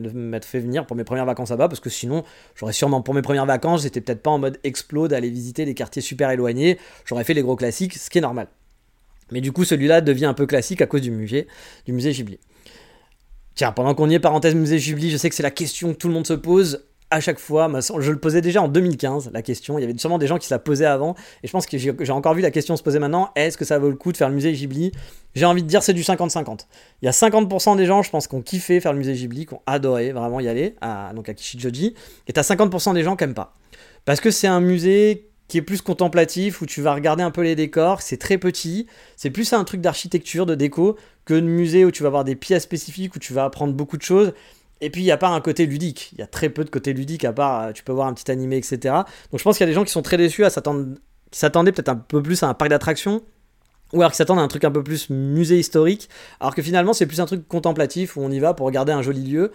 venir pour mes premières vacances là-bas, parce que sinon, j'aurais sûrement, pour mes premières vacances, j'étais peut-être pas en mode explode d'aller visiter des quartiers super éloignés. J'aurais fait les gros classiques, ce qui est normal. Mais du coup, celui-là devient un peu classique à cause du musée, du musée Ghibli. Tiens, pendant qu'on y est, parenthèse musée Ghibli, je sais que c'est la question que tout le monde se pose à chaque fois. Je le posais déjà en 2015, la question. Il y avait sûrement des gens qui se la posaient avant. Et je pense que j'ai encore vu la question se poser maintenant. Est-ce que ça vaut le coup de faire le musée Ghibli? J'ai envie de dire c'est du 50-50. Il y a 50% des gens, je pense, qui ont kiffé faire le musée Ghibli, qui ont adoré vraiment y aller, à, donc à Kishijoji. Et t'as 50% des gens qui n'aiment pas. Parce que c'est un musée qui est plus contemplatif, où tu vas regarder un peu les décors, c'est très petit, c'est plus un truc d'architecture, de déco, que de musée où tu vas avoir des pièces spécifiques, où tu vas apprendre beaucoup de choses. Et puis il n'y a pas un côté ludique, il y a très peu de côté ludique à part euh, tu peux voir un petit animé, etc. Donc je pense qu'il y a des gens qui sont très déçus à s'attendre, qui s'attendaient peut-être un peu plus à un parc d'attractions, ou alors qui s'attendent à un truc un peu plus musée historique, alors que finalement c'est plus un truc contemplatif où on y va pour regarder un joli lieu.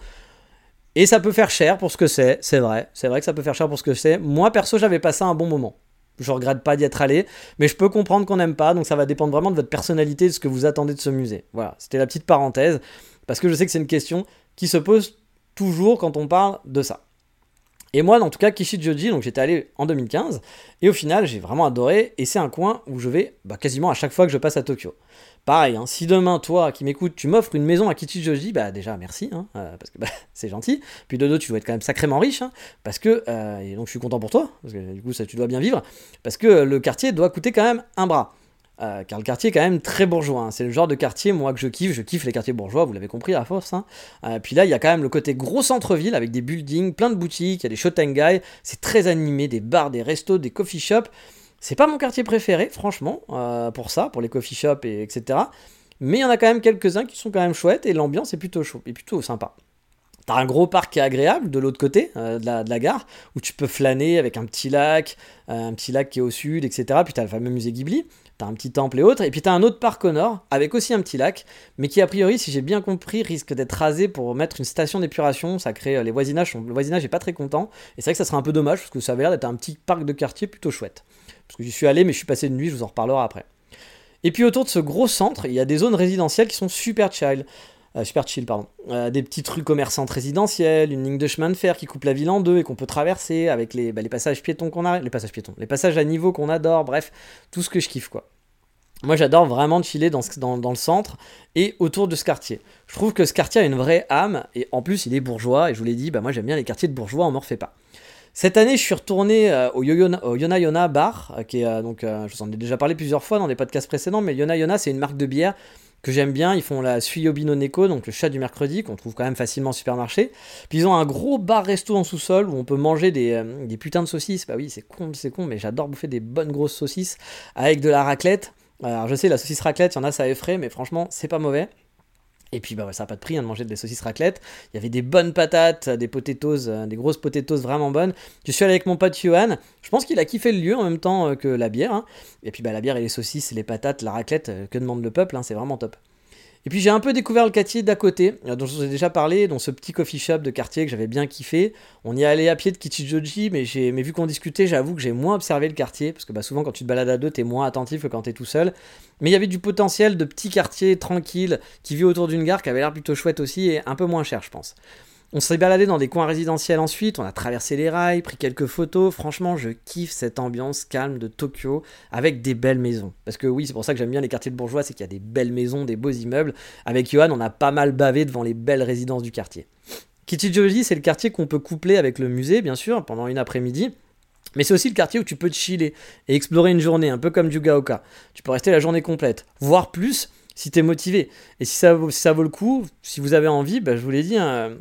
Et ça peut faire cher pour ce que c'est, c'est vrai, c'est vrai que ça peut faire cher pour ce que c'est. Moi perso j'avais passé un bon moment. Je regrette pas d'y être allé, mais je peux comprendre qu'on n'aime pas, donc ça va dépendre vraiment de votre personnalité, de ce que vous attendez de ce musée. Voilà, c'était la petite parenthèse, parce que je sais que c'est une question qui se pose toujours quand on parle de ça. Et moi, en tout cas, Kishijoji, donc j'étais allé en 2015, et au final, j'ai vraiment adoré, et c'est un coin où je vais bah, quasiment à chaque fois que je passe à Tokyo. Pareil, hein, si demain, toi qui m'écoutes, tu m'offres une maison à Kishijoji, bah déjà merci, hein, euh, parce que bah, c'est gentil. Puis de deux, tu dois être quand même sacrément riche, hein, parce que, euh, et donc je suis content pour toi, parce que du coup, ça, tu dois bien vivre, parce que le quartier doit coûter quand même un bras. Euh, car le quartier est quand même très bourgeois. Hein. C'est le genre de quartier, moi, que je kiffe. Je kiffe les quartiers bourgeois, vous l'avez compris à force. Hein. Euh, puis là, il y a quand même le côté gros centre-ville avec des buildings, plein de boutiques, il y a des shotengai. C'est très animé, des bars, des restos, des coffee shops. C'est pas mon quartier préféré, franchement, euh, pour ça, pour les coffee shops, et, etc. Mais il y en a quand même quelques-uns qui sont quand même chouettes et l'ambiance est plutôt chaud, et plutôt sympa. T'as un gros parc qui est agréable de l'autre côté de, la, de, la, gare, où tu peux flâner avec un petit lac, un petit lac qui est au sud, etc. Puis t'as le fameux musée Ghibli. Un petit temple et autres, et puis t'as un autre parc au nord, avec aussi un petit lac, mais qui a priori, si j'ai bien compris, risque d'être rasé pour mettre une station d'épuration, ça crée euh, les voisinages, le voisinage est pas très content, et c'est vrai que ça serait un peu dommage, parce que ça avait l'air d'être un petit parc de quartier plutôt chouette. Parce que j'y suis allé, mais je suis passé de nuit, je vous en reparlerai après. Et puis autour de ce gros centre, il y a des zones résidentielles qui sont super chill. Euh, super chill, pardon. Euh, des petites rues commerçantes résidentielles, une ligne de chemin de fer qui coupe la ville en deux et qu'on peut traverser avec les, bah, les passages piétons qu'on a, les passages piétons, les passages à niveau qu'on adore, bref, tout ce que je kiffe quoi. Moi, j'adore vraiment chiller dans, dans, dans, le centre et autour de ce quartier. Je trouve que ce quartier a une vraie âme et en plus, il est bourgeois. Et je vous l'ai dit, bah, moi, j'aime bien les quartiers de bourgeois, on m'en refait pas. Cette année, je suis retourné euh, au, Yona, Yona Bar, qui est donc, je vous en ai déjà parlé plusieurs fois dans des podcasts précédents, mais Yona Yona, c'est une marque de bière que j'aime bien. Ils font la Suyobino Neko, donc le chat du mercredi, qu'on trouve quand même facilement au supermarché. Puis ils ont un gros bar-resto en sous-sol où on peut manger des, euh, des putains de saucisses. Bah oui, c'est con, c'est con, mais j'adore bouffer des bonnes grosses saucisses avec de la raclette. Alors je sais, la saucisse raclette, il y en a, ça effraie, mais franchement, c'est pas mauvais. Et puis bah, ça n'a pas de prix hein, de manger des saucisses raclette. Il y avait des bonnes patates, des potatoes, euh, des grosses potatoes vraiment bonnes. Je suis allé avec mon pote Johan. Je pense qu'il a kiffé le lieu en même temps euh, que la bière. Hein. Et puis bah, la bière et les saucisses, les patates, la raclette, que demande le peuple, hein, c'est vraiment top. Et puis j'ai un peu découvert le quartier d'à côté, euh, dont je vous ai déjà parlé, dans ce petit coffee shop de quartier que j'avais bien kiffé. On y allait à pied de Kichijoji, mais, mais vu qu'on discutait, j'avoue que j'ai moins observé le quartier, parce que bah, souvent quand tu te balades à deux, t'es moins attentif que quand t'es tout seul. Mais il y avait du potentiel de petit quartier tranquille qui vit autour d'une gare qui avait l'air plutôt chouette aussi et un peu moins cher, je pense. On s'est baladé dans des coins résidentiels ensuite, on a traversé les rails, pris quelques photos. Franchement, je kiffe cette ambiance calme de Tokyo avec des belles maisons. Parce que oui, c'est pour ça que j'aime bien les quartiers de bourgeois, c'est qu'il y a des belles maisons, des beaux immeubles. Avec Johan, on a pas mal bavé devant les belles résidences du quartier. Kichijoji, c'est le quartier qu'on peut coupler avec le musée, bien sûr, pendant une après-midi. Mais c'est aussi le quartier où tu peux te chiller et explorer une journée, un peu comme du Gaoka. Tu peux rester la journée complète, voire plus si tu es motivé. Et si ça, vaut, ça vaut le coup, si vous avez envie, bah, je vous l'ai dit, hein,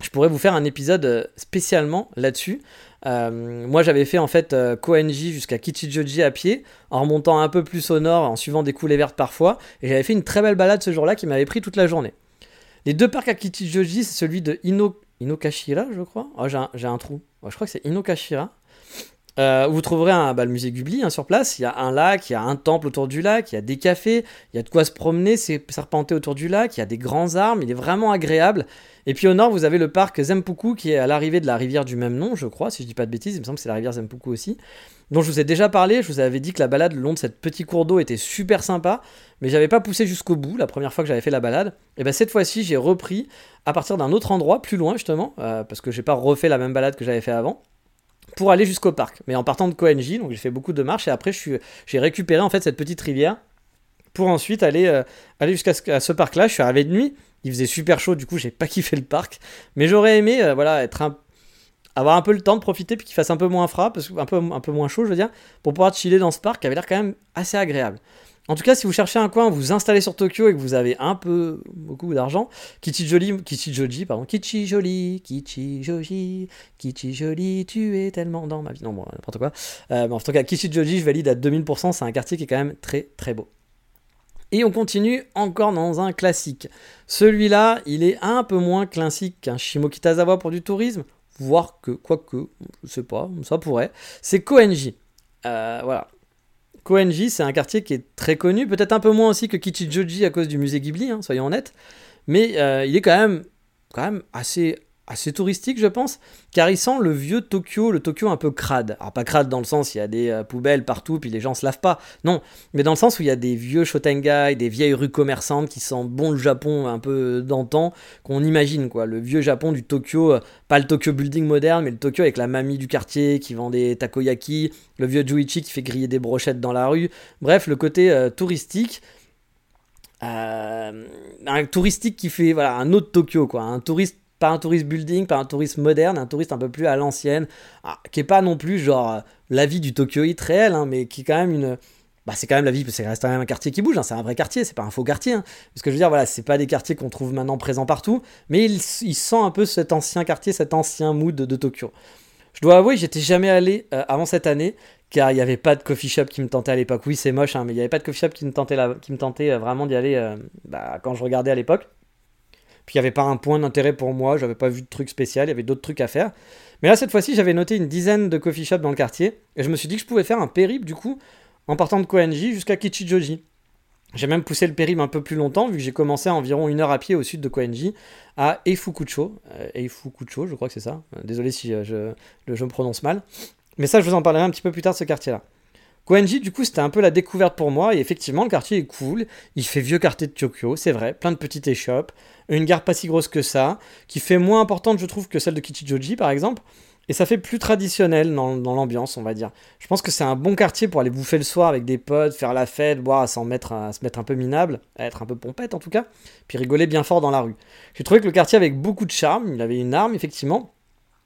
je pourrais vous faire un épisode euh, spécialement là-dessus. Euh, moi, j'avais fait en fait euh, Koenji jusqu'à Kichijoji à pied, en remontant un peu plus au nord, en suivant des coulées vertes parfois. Et j'avais fait une très belle balade ce jour-là qui m'avait pris toute la journée. Les deux parcs à Kichijoji, c'est celui de Ino, Inokashira, je crois. Oh, j'ai un, un, trou. Oh, je crois que c'est Inokashira. Euh, vous trouverez un, bah, le musée Gubli hein, sur place. Il y a un lac, il y a un temple autour du lac, il y a des cafés, il y a de quoi se promener, serpenter autour du lac, il y a des grands arbres, il est vraiment agréable. Et puis au nord, vous avez le parc Zempuku qui est à l'arrivée de la rivière du même nom, je crois, si je dis pas de bêtises, il me semble que c'est la rivière Zempuku aussi, dont je vous ai déjà parlé. Je vous avais dit que la balade le long de cette petit cours d'eau était super sympa, mais j'avais pas poussé jusqu'au bout la première fois que j'avais fait la balade. Et bien cette fois-ci, j'ai repris à partir d'un autre endroit, plus loin justement, euh, parce que j'ai pas refait la même balade que j'avais fait avant pour aller jusqu'au parc. Mais en partant de Koenji, donc j'ai fait beaucoup de marches et après j'ai récupéré en fait cette petite rivière pour ensuite aller, euh, aller jusqu'à ce, parc-là. Je suis arrivé de nuit, il faisait super chaud, du coup j'ai pas kiffé le parc, mais j'aurais aimé euh, voilà être avoir un peu le temps de profiter puis qu'il fasse un peu moins froid, parce, un peu un peu moins chaud je veux dire, pour pouvoir chiller dans ce parc qui avait l'air quand même assez agréable. En tout cas, si vous cherchez un coin, vous installez sur Tokyo et que vous avez un peu beaucoup d'argent, Kichijoli, Kichijoji, pardon, Kichijoli, Kichijoji, Kichijoli, tu es tellement dans ma vie. Non, bon, n'importe quoi. Euh, en tout cas, Kichijoji, je valide à 2000%, c'est un quartier qui est quand même très très beau. Et on continue encore dans un classique. Celui-là, il est un peu moins classique qu'un Shimokitazawa pour du tourisme, voire que, quoique, je sais pas, ça pourrait. C'est Koenji. Euh, voilà, Koenji, c'est un quartier qui est très connu, peut-être un peu moins aussi que Kichijoji à cause du musée Ghibli, hein, soyons honnêtes, mais euh, il est quand même, quand même assez, assez touristique, je pense, car il sent le vieux Tokyo, le Tokyo un peu crade. Alors, pas crade dans le sens, il y a des euh, poubelles partout, puis les gens se lavent pas. Non, mais dans le sens où il y a des vieux shotengai, des vieilles rues commerçantes qui sentent bon le Japon un peu d'antan, qu'on imagine, quoi. Le vieux Japon du Tokyo, euh, pas le Tokyo building moderne, mais le Tokyo avec la mamie du quartier qui vend des takoyaki, le vieux Juichi qui fait griller des brochettes dans la rue. Bref, le côté euh, touristique. un touristique qui fait voilà un autre Tokyo quoi un touriste pas un touriste building, pas un touriste moderne, un touriste un peu plus à l'ancienne, ah, qui est pas non plus genre euh, la vie du Tokyo Heat réel, hein, mais qui est quand même une. Bah, c'est quand même la vie, c'est reste quand même un quartier qui bouge, hein, c'est un vrai quartier, c'est pas un faux quartier. Hein. Parce que je veux dire, voilà, c'est pas des quartiers qu'on trouve maintenant présents partout, mais il, sent un peu cet ancien quartier, cet ancien mood de, Tokyo. Je dois avouer, j'étais jamais allé euh, avant cette année, car il n'y avait pas de coffee shop qui me tentait à l'époque. Oui, c'est moche, mais il n'y avait pas de coffee shop qui me tentait, qui me tentait euh, vraiment d'y aller bah, quand je regardais à l'époque. Puis il n'y avait pas un point d'intérêt pour moi, j'avais pas vu de truc spécial, il y avait d'autres trucs à faire. Mais là, cette fois-ci, j'avais noté une dizaine de coffee shops dans le quartier, et je me suis dit que je pouvais faire un périple, du coup, en partant de Koenji jusqu'à Kichijoji. J'ai même poussé le périple un peu plus longtemps, vu que j'ai commencé à environ une heure à pied au sud de Koenji, à Eifukucho. Euh, Eifukucho, je crois que c'est ça. Désolé si euh, je, je me prononce mal. Mais ça, je vous en parlerai un petit peu plus tard de ce quartier-là. Koenji, du coup, c'était un peu la découverte pour moi. Et effectivement, le quartier est cool. Il fait vieux quartier de Tokyo, c'est vrai. Plein de petites échoppes. Une gare pas si grosse que ça. Qui fait moins importante, je trouve, que celle de Kichijoji, par exemple. Et ça fait plus traditionnel dans, l'ambiance, on va dire. Je pense que c'est un bon quartier pour aller bouffer le soir avec des potes, faire la fête, boire, à, mettre, à se mettre un peu minable, être un peu pompette en tout cas, puis rigoler bien fort dans la rue. J'ai trouvé que le quartier avait beaucoup de charme, il avait une arme effectivement,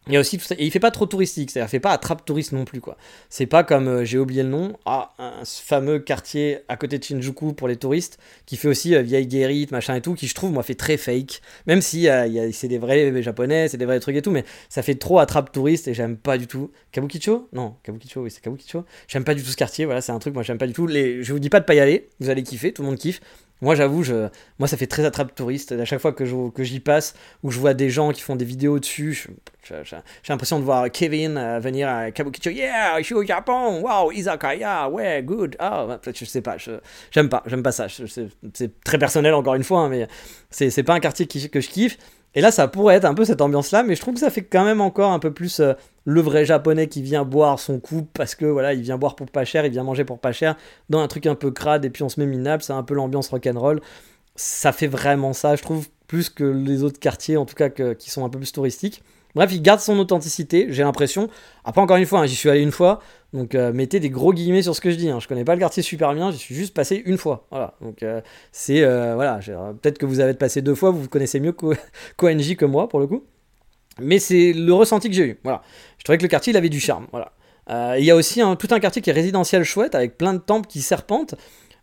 il y a aussi. Et il fait pas trop touristique, c'est-à-dire fait pas attrape touriste non plus quoi. C'est pas comme euh, j'ai oublié le nom, ah, un fameux quartier à côté de Shinjuku pour les touristes qui fait aussi euh, vieille guérite, machin et tout, qui je trouve moi fait très fake. Même si euh, c'est des vrais japonais, c'est des vrais trucs et tout, mais ça fait trop attrape touriste et j'aime pas du tout. Kabukicho? Non, Kabukicho, oui c'est Kabukicho. J'aime pas du tout ce quartier, voilà c'est un truc moi j'aime pas du tout. Les... Je vous dis pas de pas y aller, vous allez kiffer, tout le monde kiffe. Moi, j'avoue, moi, ça fait très attrape touriste. À chaque fois que j'y passe, où je vois des gens qui font des vidéos dessus, j'ai l'impression de voir Kevin euh, venir à Kabukicho. Yeah, je suis au Japon. Wow, izakaya. Ouais, good. Ah, oh, je sais pas. j'aime pas. J'aime pas ça. c'est, très personnel, encore une fois, hein, mais c'est, c'est pas un quartier qui, que je kiffe. Et là, ça pourrait être un peu cette ambiance-là, mais je trouve que ça fait quand même encore un peu plus euh, le vrai japonais qui vient boire son coup parce que voilà, il vient boire pour pas cher, il vient manger pour pas cher, dans un truc un peu crade et puis on se met minable, c'est un peu l'ambiance rock'n'roll. Ça fait vraiment ça, je trouve. plus que les autres quartiers, en tout cas qui sont un peu plus touristiques. Bref, il garde son authenticité, j'ai l'impression. Après, encore une fois, hein, j'y suis allé une fois, donc euh, mettez des gros guillemets sur ce que je dis. Hein. Je connais pas le quartier super bien, j'y suis juste passé une fois. Voilà, donc euh, c'est euh, voilà. Peut-être que vous avez passé deux fois, vous connaissez mieux qu'ONJ que moi pour le coup. Mais c'est le ressenti que j'ai eu. Voilà, je trouvais que le quartier il avait du charme. Voilà. Il y a aussi tout un quartier qui est résidentiel chouette avec plein de temples qui serpentent.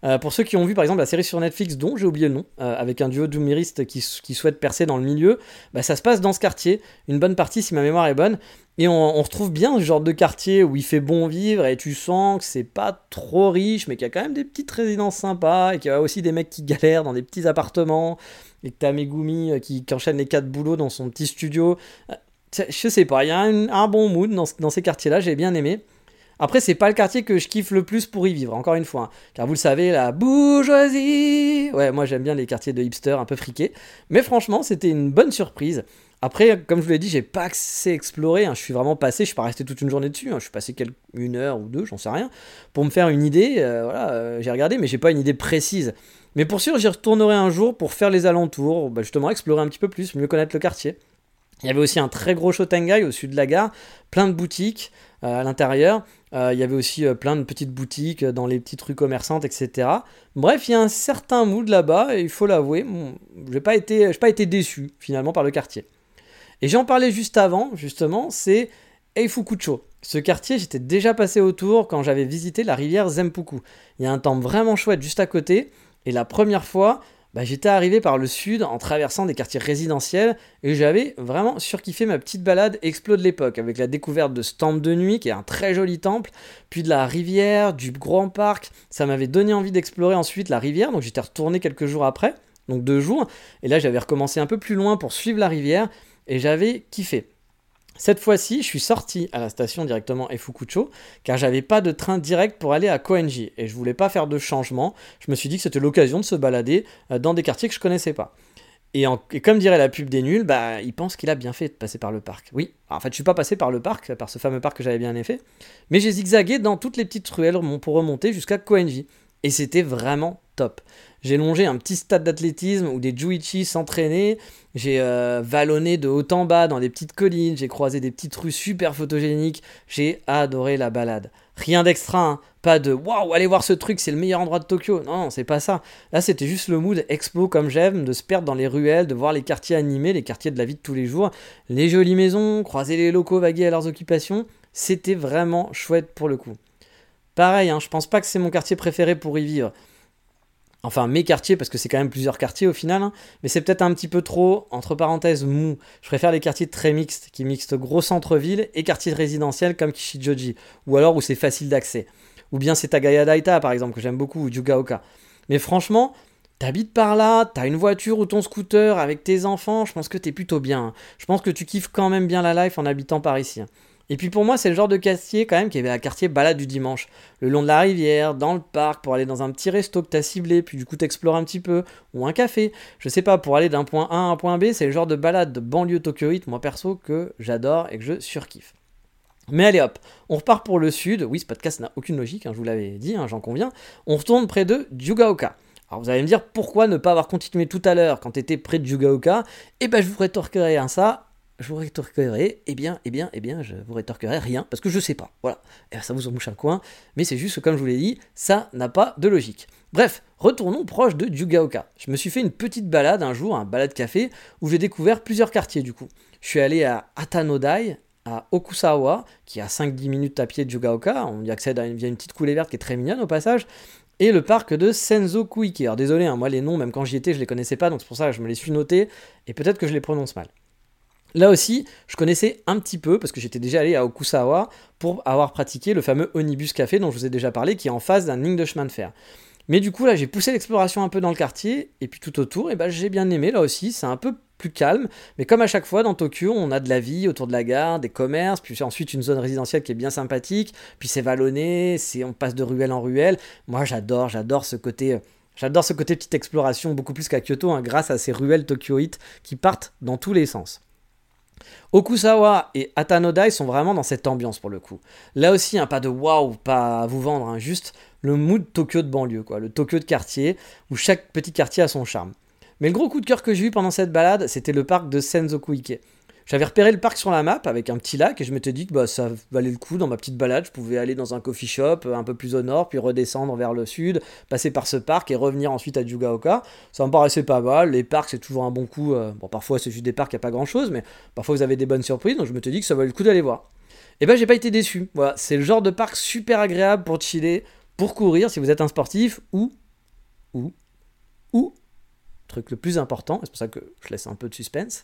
Euh, pour ceux qui ont vu par exemple la série sur Netflix dont j'ai oublié le nom, euh, avec un duo d'humoristes qui, qui souhaitent percer dans le milieu, bah, ça se passe dans ce quartier, une bonne partie si ma mémoire est bonne, et on, retrouve bien ce genre de quartier où il fait bon vivre et tu sens que c'est pas trop riche, mais qu'il y a quand même des petites résidences sympas et qu'il y a aussi des mecs qui galèrent dans des petits appartements et que t'as Megumi euh, qui, enchaîne les quatre boulots dans son petit studio. Je sais pas, il y a un, bon mood dans ces quartiers-là, j'ai bien aimé. Après, c'est pas le quartier que je kiffe le plus pour y vivre, encore une fois. Hein. car vous le savez, la bourgeoisie. Ouais, moi j'aime bien les quartiers de hipster un peu friqués. Mais franchement, c'était une bonne surprise. Après, comme je vous l'ai dit, j'ai pas assez exploré. Hein. Je suis vraiment passé, je suis pas resté toute une journée dessus. Hein. Je suis passé une heure ou deux, j'en sais rien, pour me faire une idée. Euh, voilà, euh, j'ai regardé, mais j'ai pas une idée précise. Mais pour sûr, j'y retournerai un jour pour faire les alentours, bah, justement explorer un petit peu plus, mieux connaître le quartier. Il y avait aussi un très gros Shotengai au sud de la gare, plein de boutiques à l'intérieur. Euh, il y avait aussi euh, plein de petites boutiques euh, dans les petites rues commerçantes, etc. Bref, il y a un certain mood là-bas, et il faut l'avouer, je n'ai pas, été, pas été déçu finalement par le quartier. Et j'en parlais juste avant, justement, c'est Eifukucho. Ce quartier, j'étais déjà passé autour quand j'avais visité la rivière Zempuku. Il y a un temple vraiment chouette juste à côté, et la première fois, bah, j'étais arrivé par le sud en traversant des quartiers résidentiels et j'avais vraiment surkiffé ma petite balade Explo de l'époque avec la découverte de ce de nuit qui est un très joli temple, puis de la rivière, du grand parc. Ça m'avait donné envie d'explorer ensuite la rivière, donc j'étais retourné quelques jours après, donc deux jours, et là j'avais recommencé un peu plus loin pour suivre la rivière et j'avais kiffé. Cette fois-ci, je suis sorti à la station directement Efukucho car j'avais pas de train direct pour aller à Koenji et je voulais pas faire de changement. Je me suis dit que c'était l'occasion de se balader euh, dans des quartiers que je connaissais pas. Et, comme dirait la pub des nuls, bah, il pense qu'il a bien fait de passer par le parc. Oui, en fait, je suis pas passé par le parc, par ce fameux parc que j'avais bien fait, mais j'ai zigzagué dans toutes les petites ruelles pour remonter jusqu'à Koenji. Et c'était vraiment top. J'ai longé un petit stade d'athlétisme où des Juichi s'entraînaient. J'ai euh, vallonné de haut en bas dans des petites collines. J'ai croisé des petites rues super photogéniques. J'ai adoré la balade. Rien d'extra, hein. pas de waouh, allez voir ce truc, c'est le meilleur endroit de Tokyo. Non, c'est pas ça. Là, c'était juste le mood expo comme j'aime, de se perdre dans les ruelles, de voir les quartiers animés, les quartiers de la vie de tous les jours, les jolies maisons, croiser les locaux vaguer à leurs occupations. C'était vraiment chouette pour le coup. Pareil, hein, je pense pas que c'est mon quartier préféré pour y vivre enfin mes quartiers, parce que c'est quand même plusieurs quartiers au final, hein. mais c'est peut-être un petit peu trop, entre parenthèses, mou. Je préfère les quartiers très mixtes, qui mixent gros centre-ville et quartiers résidentiels comme Kishijoji, ou alors où c'est facile d'accès. Ou bien c'est Tagaya Daita par exemple, que j'aime beaucoup, ou Yugaoka. Mais franchement, T'habites par là, t'as une voiture ou ton scooter avec tes enfants, je pense que t'es plutôt bien. Hein. Je pense que tu kiffes quand même bien la life en habitant par ici. Et puis pour moi, c'est le genre de quartier quand même qui avait un quartier balade du dimanche. Le long de la rivière, dans le parc, pour aller dans un petit resto que t'as ciblé, puis du coup t'explores un petit peu, ou un café. Je sais pas, pour aller d'un point A à un point B, c'est le genre de balade de banlieue tokyoïte, moi perso, que j'adore et que je surkiffe. Mais allez hop, on repart pour le sud. Oui, ce podcast n'a aucune logique, hein, je vous l'avais dit, hein, j'en conviens. On retourne près de Yugaoka. Alors vous allez me dire pourquoi ne pas avoir continué tout à l'heure quand t'étais près de Yugaoka Eh ben je vous rétorquerai un ça je vous rétorquerai, eh bien, eh bien, eh bien, je vous rétorquerai rien, parce que je sais pas. Voilà. Et ça vous en mouche un coin, mais c'est juste comme je vous l'ai dit, ça n'a pas de logique. Bref, retournons proche de Yugaoka. Je me suis fait une petite balade un jour, un balade café, où j'ai découvert plusieurs quartiers du coup. Je suis allé à Atanodai, à Okusawa, qui est à 5-10 minutes à pied de Yugaoka. On y accède via une petite coulée verte qui est très mignonne au passage. Et le parc de Senzo Kuiki. Alors désolé, hein, moi les noms, même quand j'y étais, je les connaissais pas, donc c'est pour ça que je me les suis notés, et peut-être que je les prononce mal. Là aussi, je connaissais un petit peu, parce que j'étais déjà allé à Okusawa pour avoir pratiqué le fameux Onibus Café dont je vous ai déjà parlé, qui est en face d'un ligne de chemin de fer. Mais du coup, là, j'ai poussé l'exploration un peu dans le quartier, et puis tout autour, et ben j'ai bien aimé, là aussi, c'est un peu plus calme, mais comme à chaque fois dans Tokyo, on a de la vie autour de la gare, des commerces, puis ensuite une zone résidentielle qui est bien sympathique, puis c'est vallonné, c'est on passe de ruelle en ruelle. Moi, j'adore, j'adore ce côté J'adore ce côté petite exploration beaucoup plus qu'à Kyoto, hein, grâce à ces ruelles tokyoïtes qui partent dans tous les sens. Okusawa et Atanodai sont vraiment dans cette ambiance pour le coup. Là aussi, un pas de waouh, pas à vous vendre, hein, juste le mood Tokyo de banlieue, quoi, le Tokyo de quartier, où chaque petit quartier a son charme. Mais le gros coup de cœur que j'ai eu pendant cette balade, c'était le parc de Senzoku-ike. J'avais repéré le parc sur la map avec un petit lac et je m'étais dit que bah, ça valait le coup dans ma petite balade. Je pouvais aller dans un coffee shop un peu plus au nord, puis redescendre vers le sud, passer par ce parc et revenir ensuite à Jugaoka. Ça me paraissait pas mal. Les parcs, c'est toujours un bon coup. euh, Bon, parfois, c'est juste des parcs, il n'y a pas grand chose, mais parfois, vous avez des bonnes surprises. Donc, je m'étais dit que ça valait le coup d'aller voir. Et ben, j'ai pas été déçu. Voilà, c'est le genre de parc super agréable pour chiller, pour courir si vous êtes un sportif ou. ou. ou. Truc le plus important, c'est pour ça que je laisse un peu de suspense.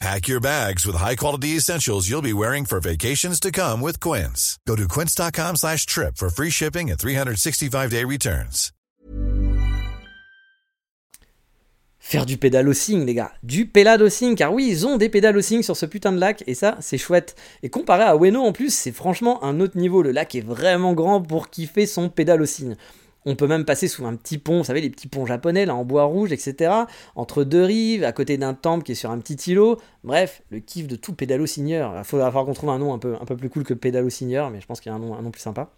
Pack your bags with high-quality essentials you'll be wearing for vacations to come with Quince. Go to quince.com slash trip for free shipping and 365-day returns. Faire du pédalosing, les gars. Du pédalosing, car oui, ils ont des pédalosing sur ce putain de lac, et ça, c'est chouette. Et comparé à Ueno, en plus, c'est franchement un autre niveau. Le lac est vraiment grand pour kiffer son pédalosing. On peut même passer sous un petit pont, vous savez, les petits ponts japonais, là, en bois rouge, etc. Entre deux rives, à côté d'un temple qui est sur un petit îlot. Bref, le kiff de tout pédalo-signeur. Il faudra qu'on trouve un nom un peu, un peu plus cool que pédalo-signeur, mais je pense qu'il y a un nom, un plus sympa.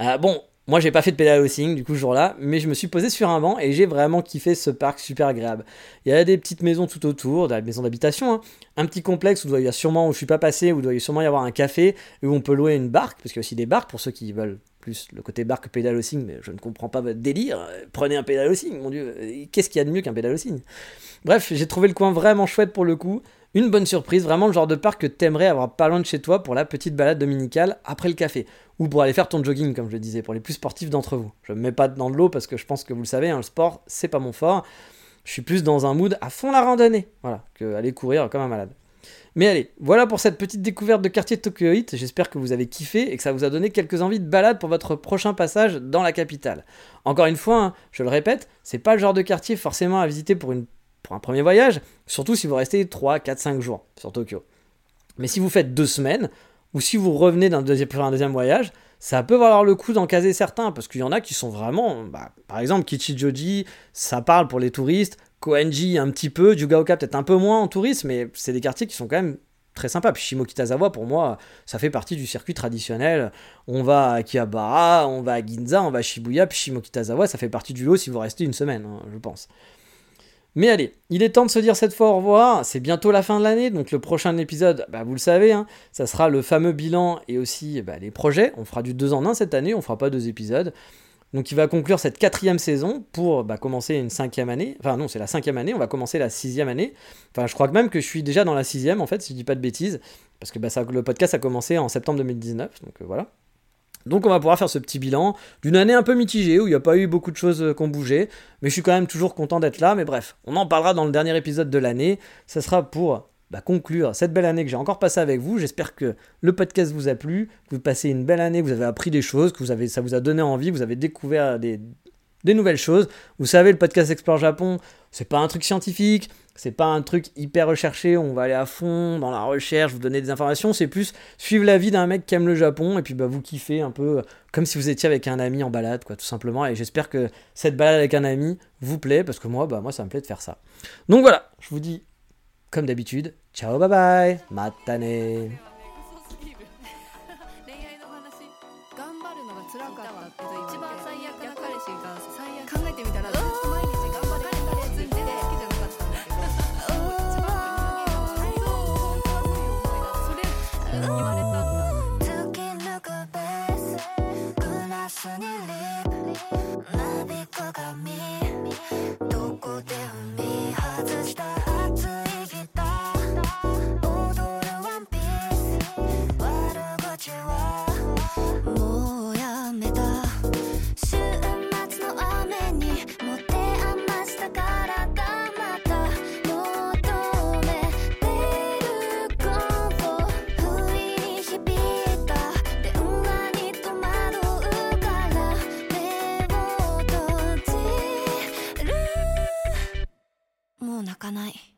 Euh, bon, moi j'ai pas fait de pédalosing du coup ce jour-là, mais je me suis posé sur un banc et j'ai vraiment kiffé ce parc super agréable. Il y a des petites maisons tout autour, des maisons d'habitation, hein. un petit complexe où doit y sûrement, où je suis pas passé, où il doit sûrement y avoir un café, où on peut louer une barque, parce qu'il y a aussi des barques pour ceux qui veulent plus le côté barque que pédalosing, mais je ne comprends pas votre délire. Prenez un pédalosing, mon dieu, qu'est-ce qu'il y a de mieux qu'un pédalosing Bref, j'ai trouvé le coin vraiment chouette pour le coup. Une bonne surprise, vraiment le genre de parc que t'aimerais avoir pas loin de chez toi pour la petite balade dominicale après le café. Ou pour aller faire ton jogging, comme je le disais, pour les plus sportifs d'entre vous. Je me mets pas dans de l'eau parce que je pense que vous le savez, hein, le sport, c'est pas mon fort. Je suis plus dans un mood à fond la randonnée, voilà, que aller courir comme un malade. Mais allez, voilà pour cette petite découverte de quartier de Tokyoite. J'espère que vous avez kiffé et que ça vous a donné quelques envies de balade pour votre prochain passage dans la capitale. Encore une fois, hein, je le répète, c'est pas le genre de quartier forcément à visiter pour, une, pour un premier voyage, surtout si vous restez 3, 4, 5 jours sur Tokyo. Mais si vous faites deux semaines, ou si vous revenez d'un deuxième, deuxième voyage, ça peut valoir le coup d'en caser certains, parce qu'il y en a qui sont vraiment, bah, par exemple, Kichijoji, ça parle pour les touristes, Koenji un petit peu, Jugaoka peut-être un peu moins en tourisme, mais c'est des quartiers qui sont quand même très sympas. Puis Shimokitazawa, pour moi, ça fait partie du circuit traditionnel. On va à Akihabara, on va à Ginza, on va à Shibuya, puis Shimokitazawa, ça fait partie du lot si vous restez une semaine, hein, je pense. Mais allez, il est temps de se dire cette fois au revoir. C'est bientôt la fin de l'année, donc le prochain épisode, bah, vous le savez, hein, ça sera le fameux bilan et aussi bah, les projets. On fera du 2 en 1 cette année, on fera pas deux épisodes. Donc il va conclure cette quatrième saison pour bah, commencer une cinquième année. Enfin non, c'est la cinquième année, on va commencer la sixième année. Enfin je crois que même que je suis déjà dans la sixième en fait, si je dis pas de bêtises. Parce que le podcast a commencé en septembre 2019, donc euh, voilà. Donc on va pouvoir faire ce petit bilan d'une année un peu mitigée où il n'y a pas eu beaucoup de choses euh, qui ont bougé, mais je suis quand même toujours content d'être là. Mais bref, on en parlera dans le dernier épisode de l'année. Ça sera pour bah, conclure cette belle année que j'ai encore passée avec vous. J'espère que le podcast vous a plu, que vous passez une belle année, que vous avez appris des choses, que vous avez, ça vous a donné envie, que vous avez découvert des, des nouvelles choses. Vous savez, le podcast Explore Japon, c'est pas un truc scientifique, c'est pas un truc hyper recherché, on va aller à fond dans la recherche, vous donner des informations, c'est plus suivre la vie d'un mec qui aime le Japon et puis bah, vous kiffez un peu comme si vous étiez avec un ami en balade, quoi, tout simplement. Et j'espère que cette balade avec un ami vous plaît, parce que moi, bah, moi ça me plaît de faire ça. Donc voilà, je vous dis, comme d'habitude, ciao, bye bye, matane. かない。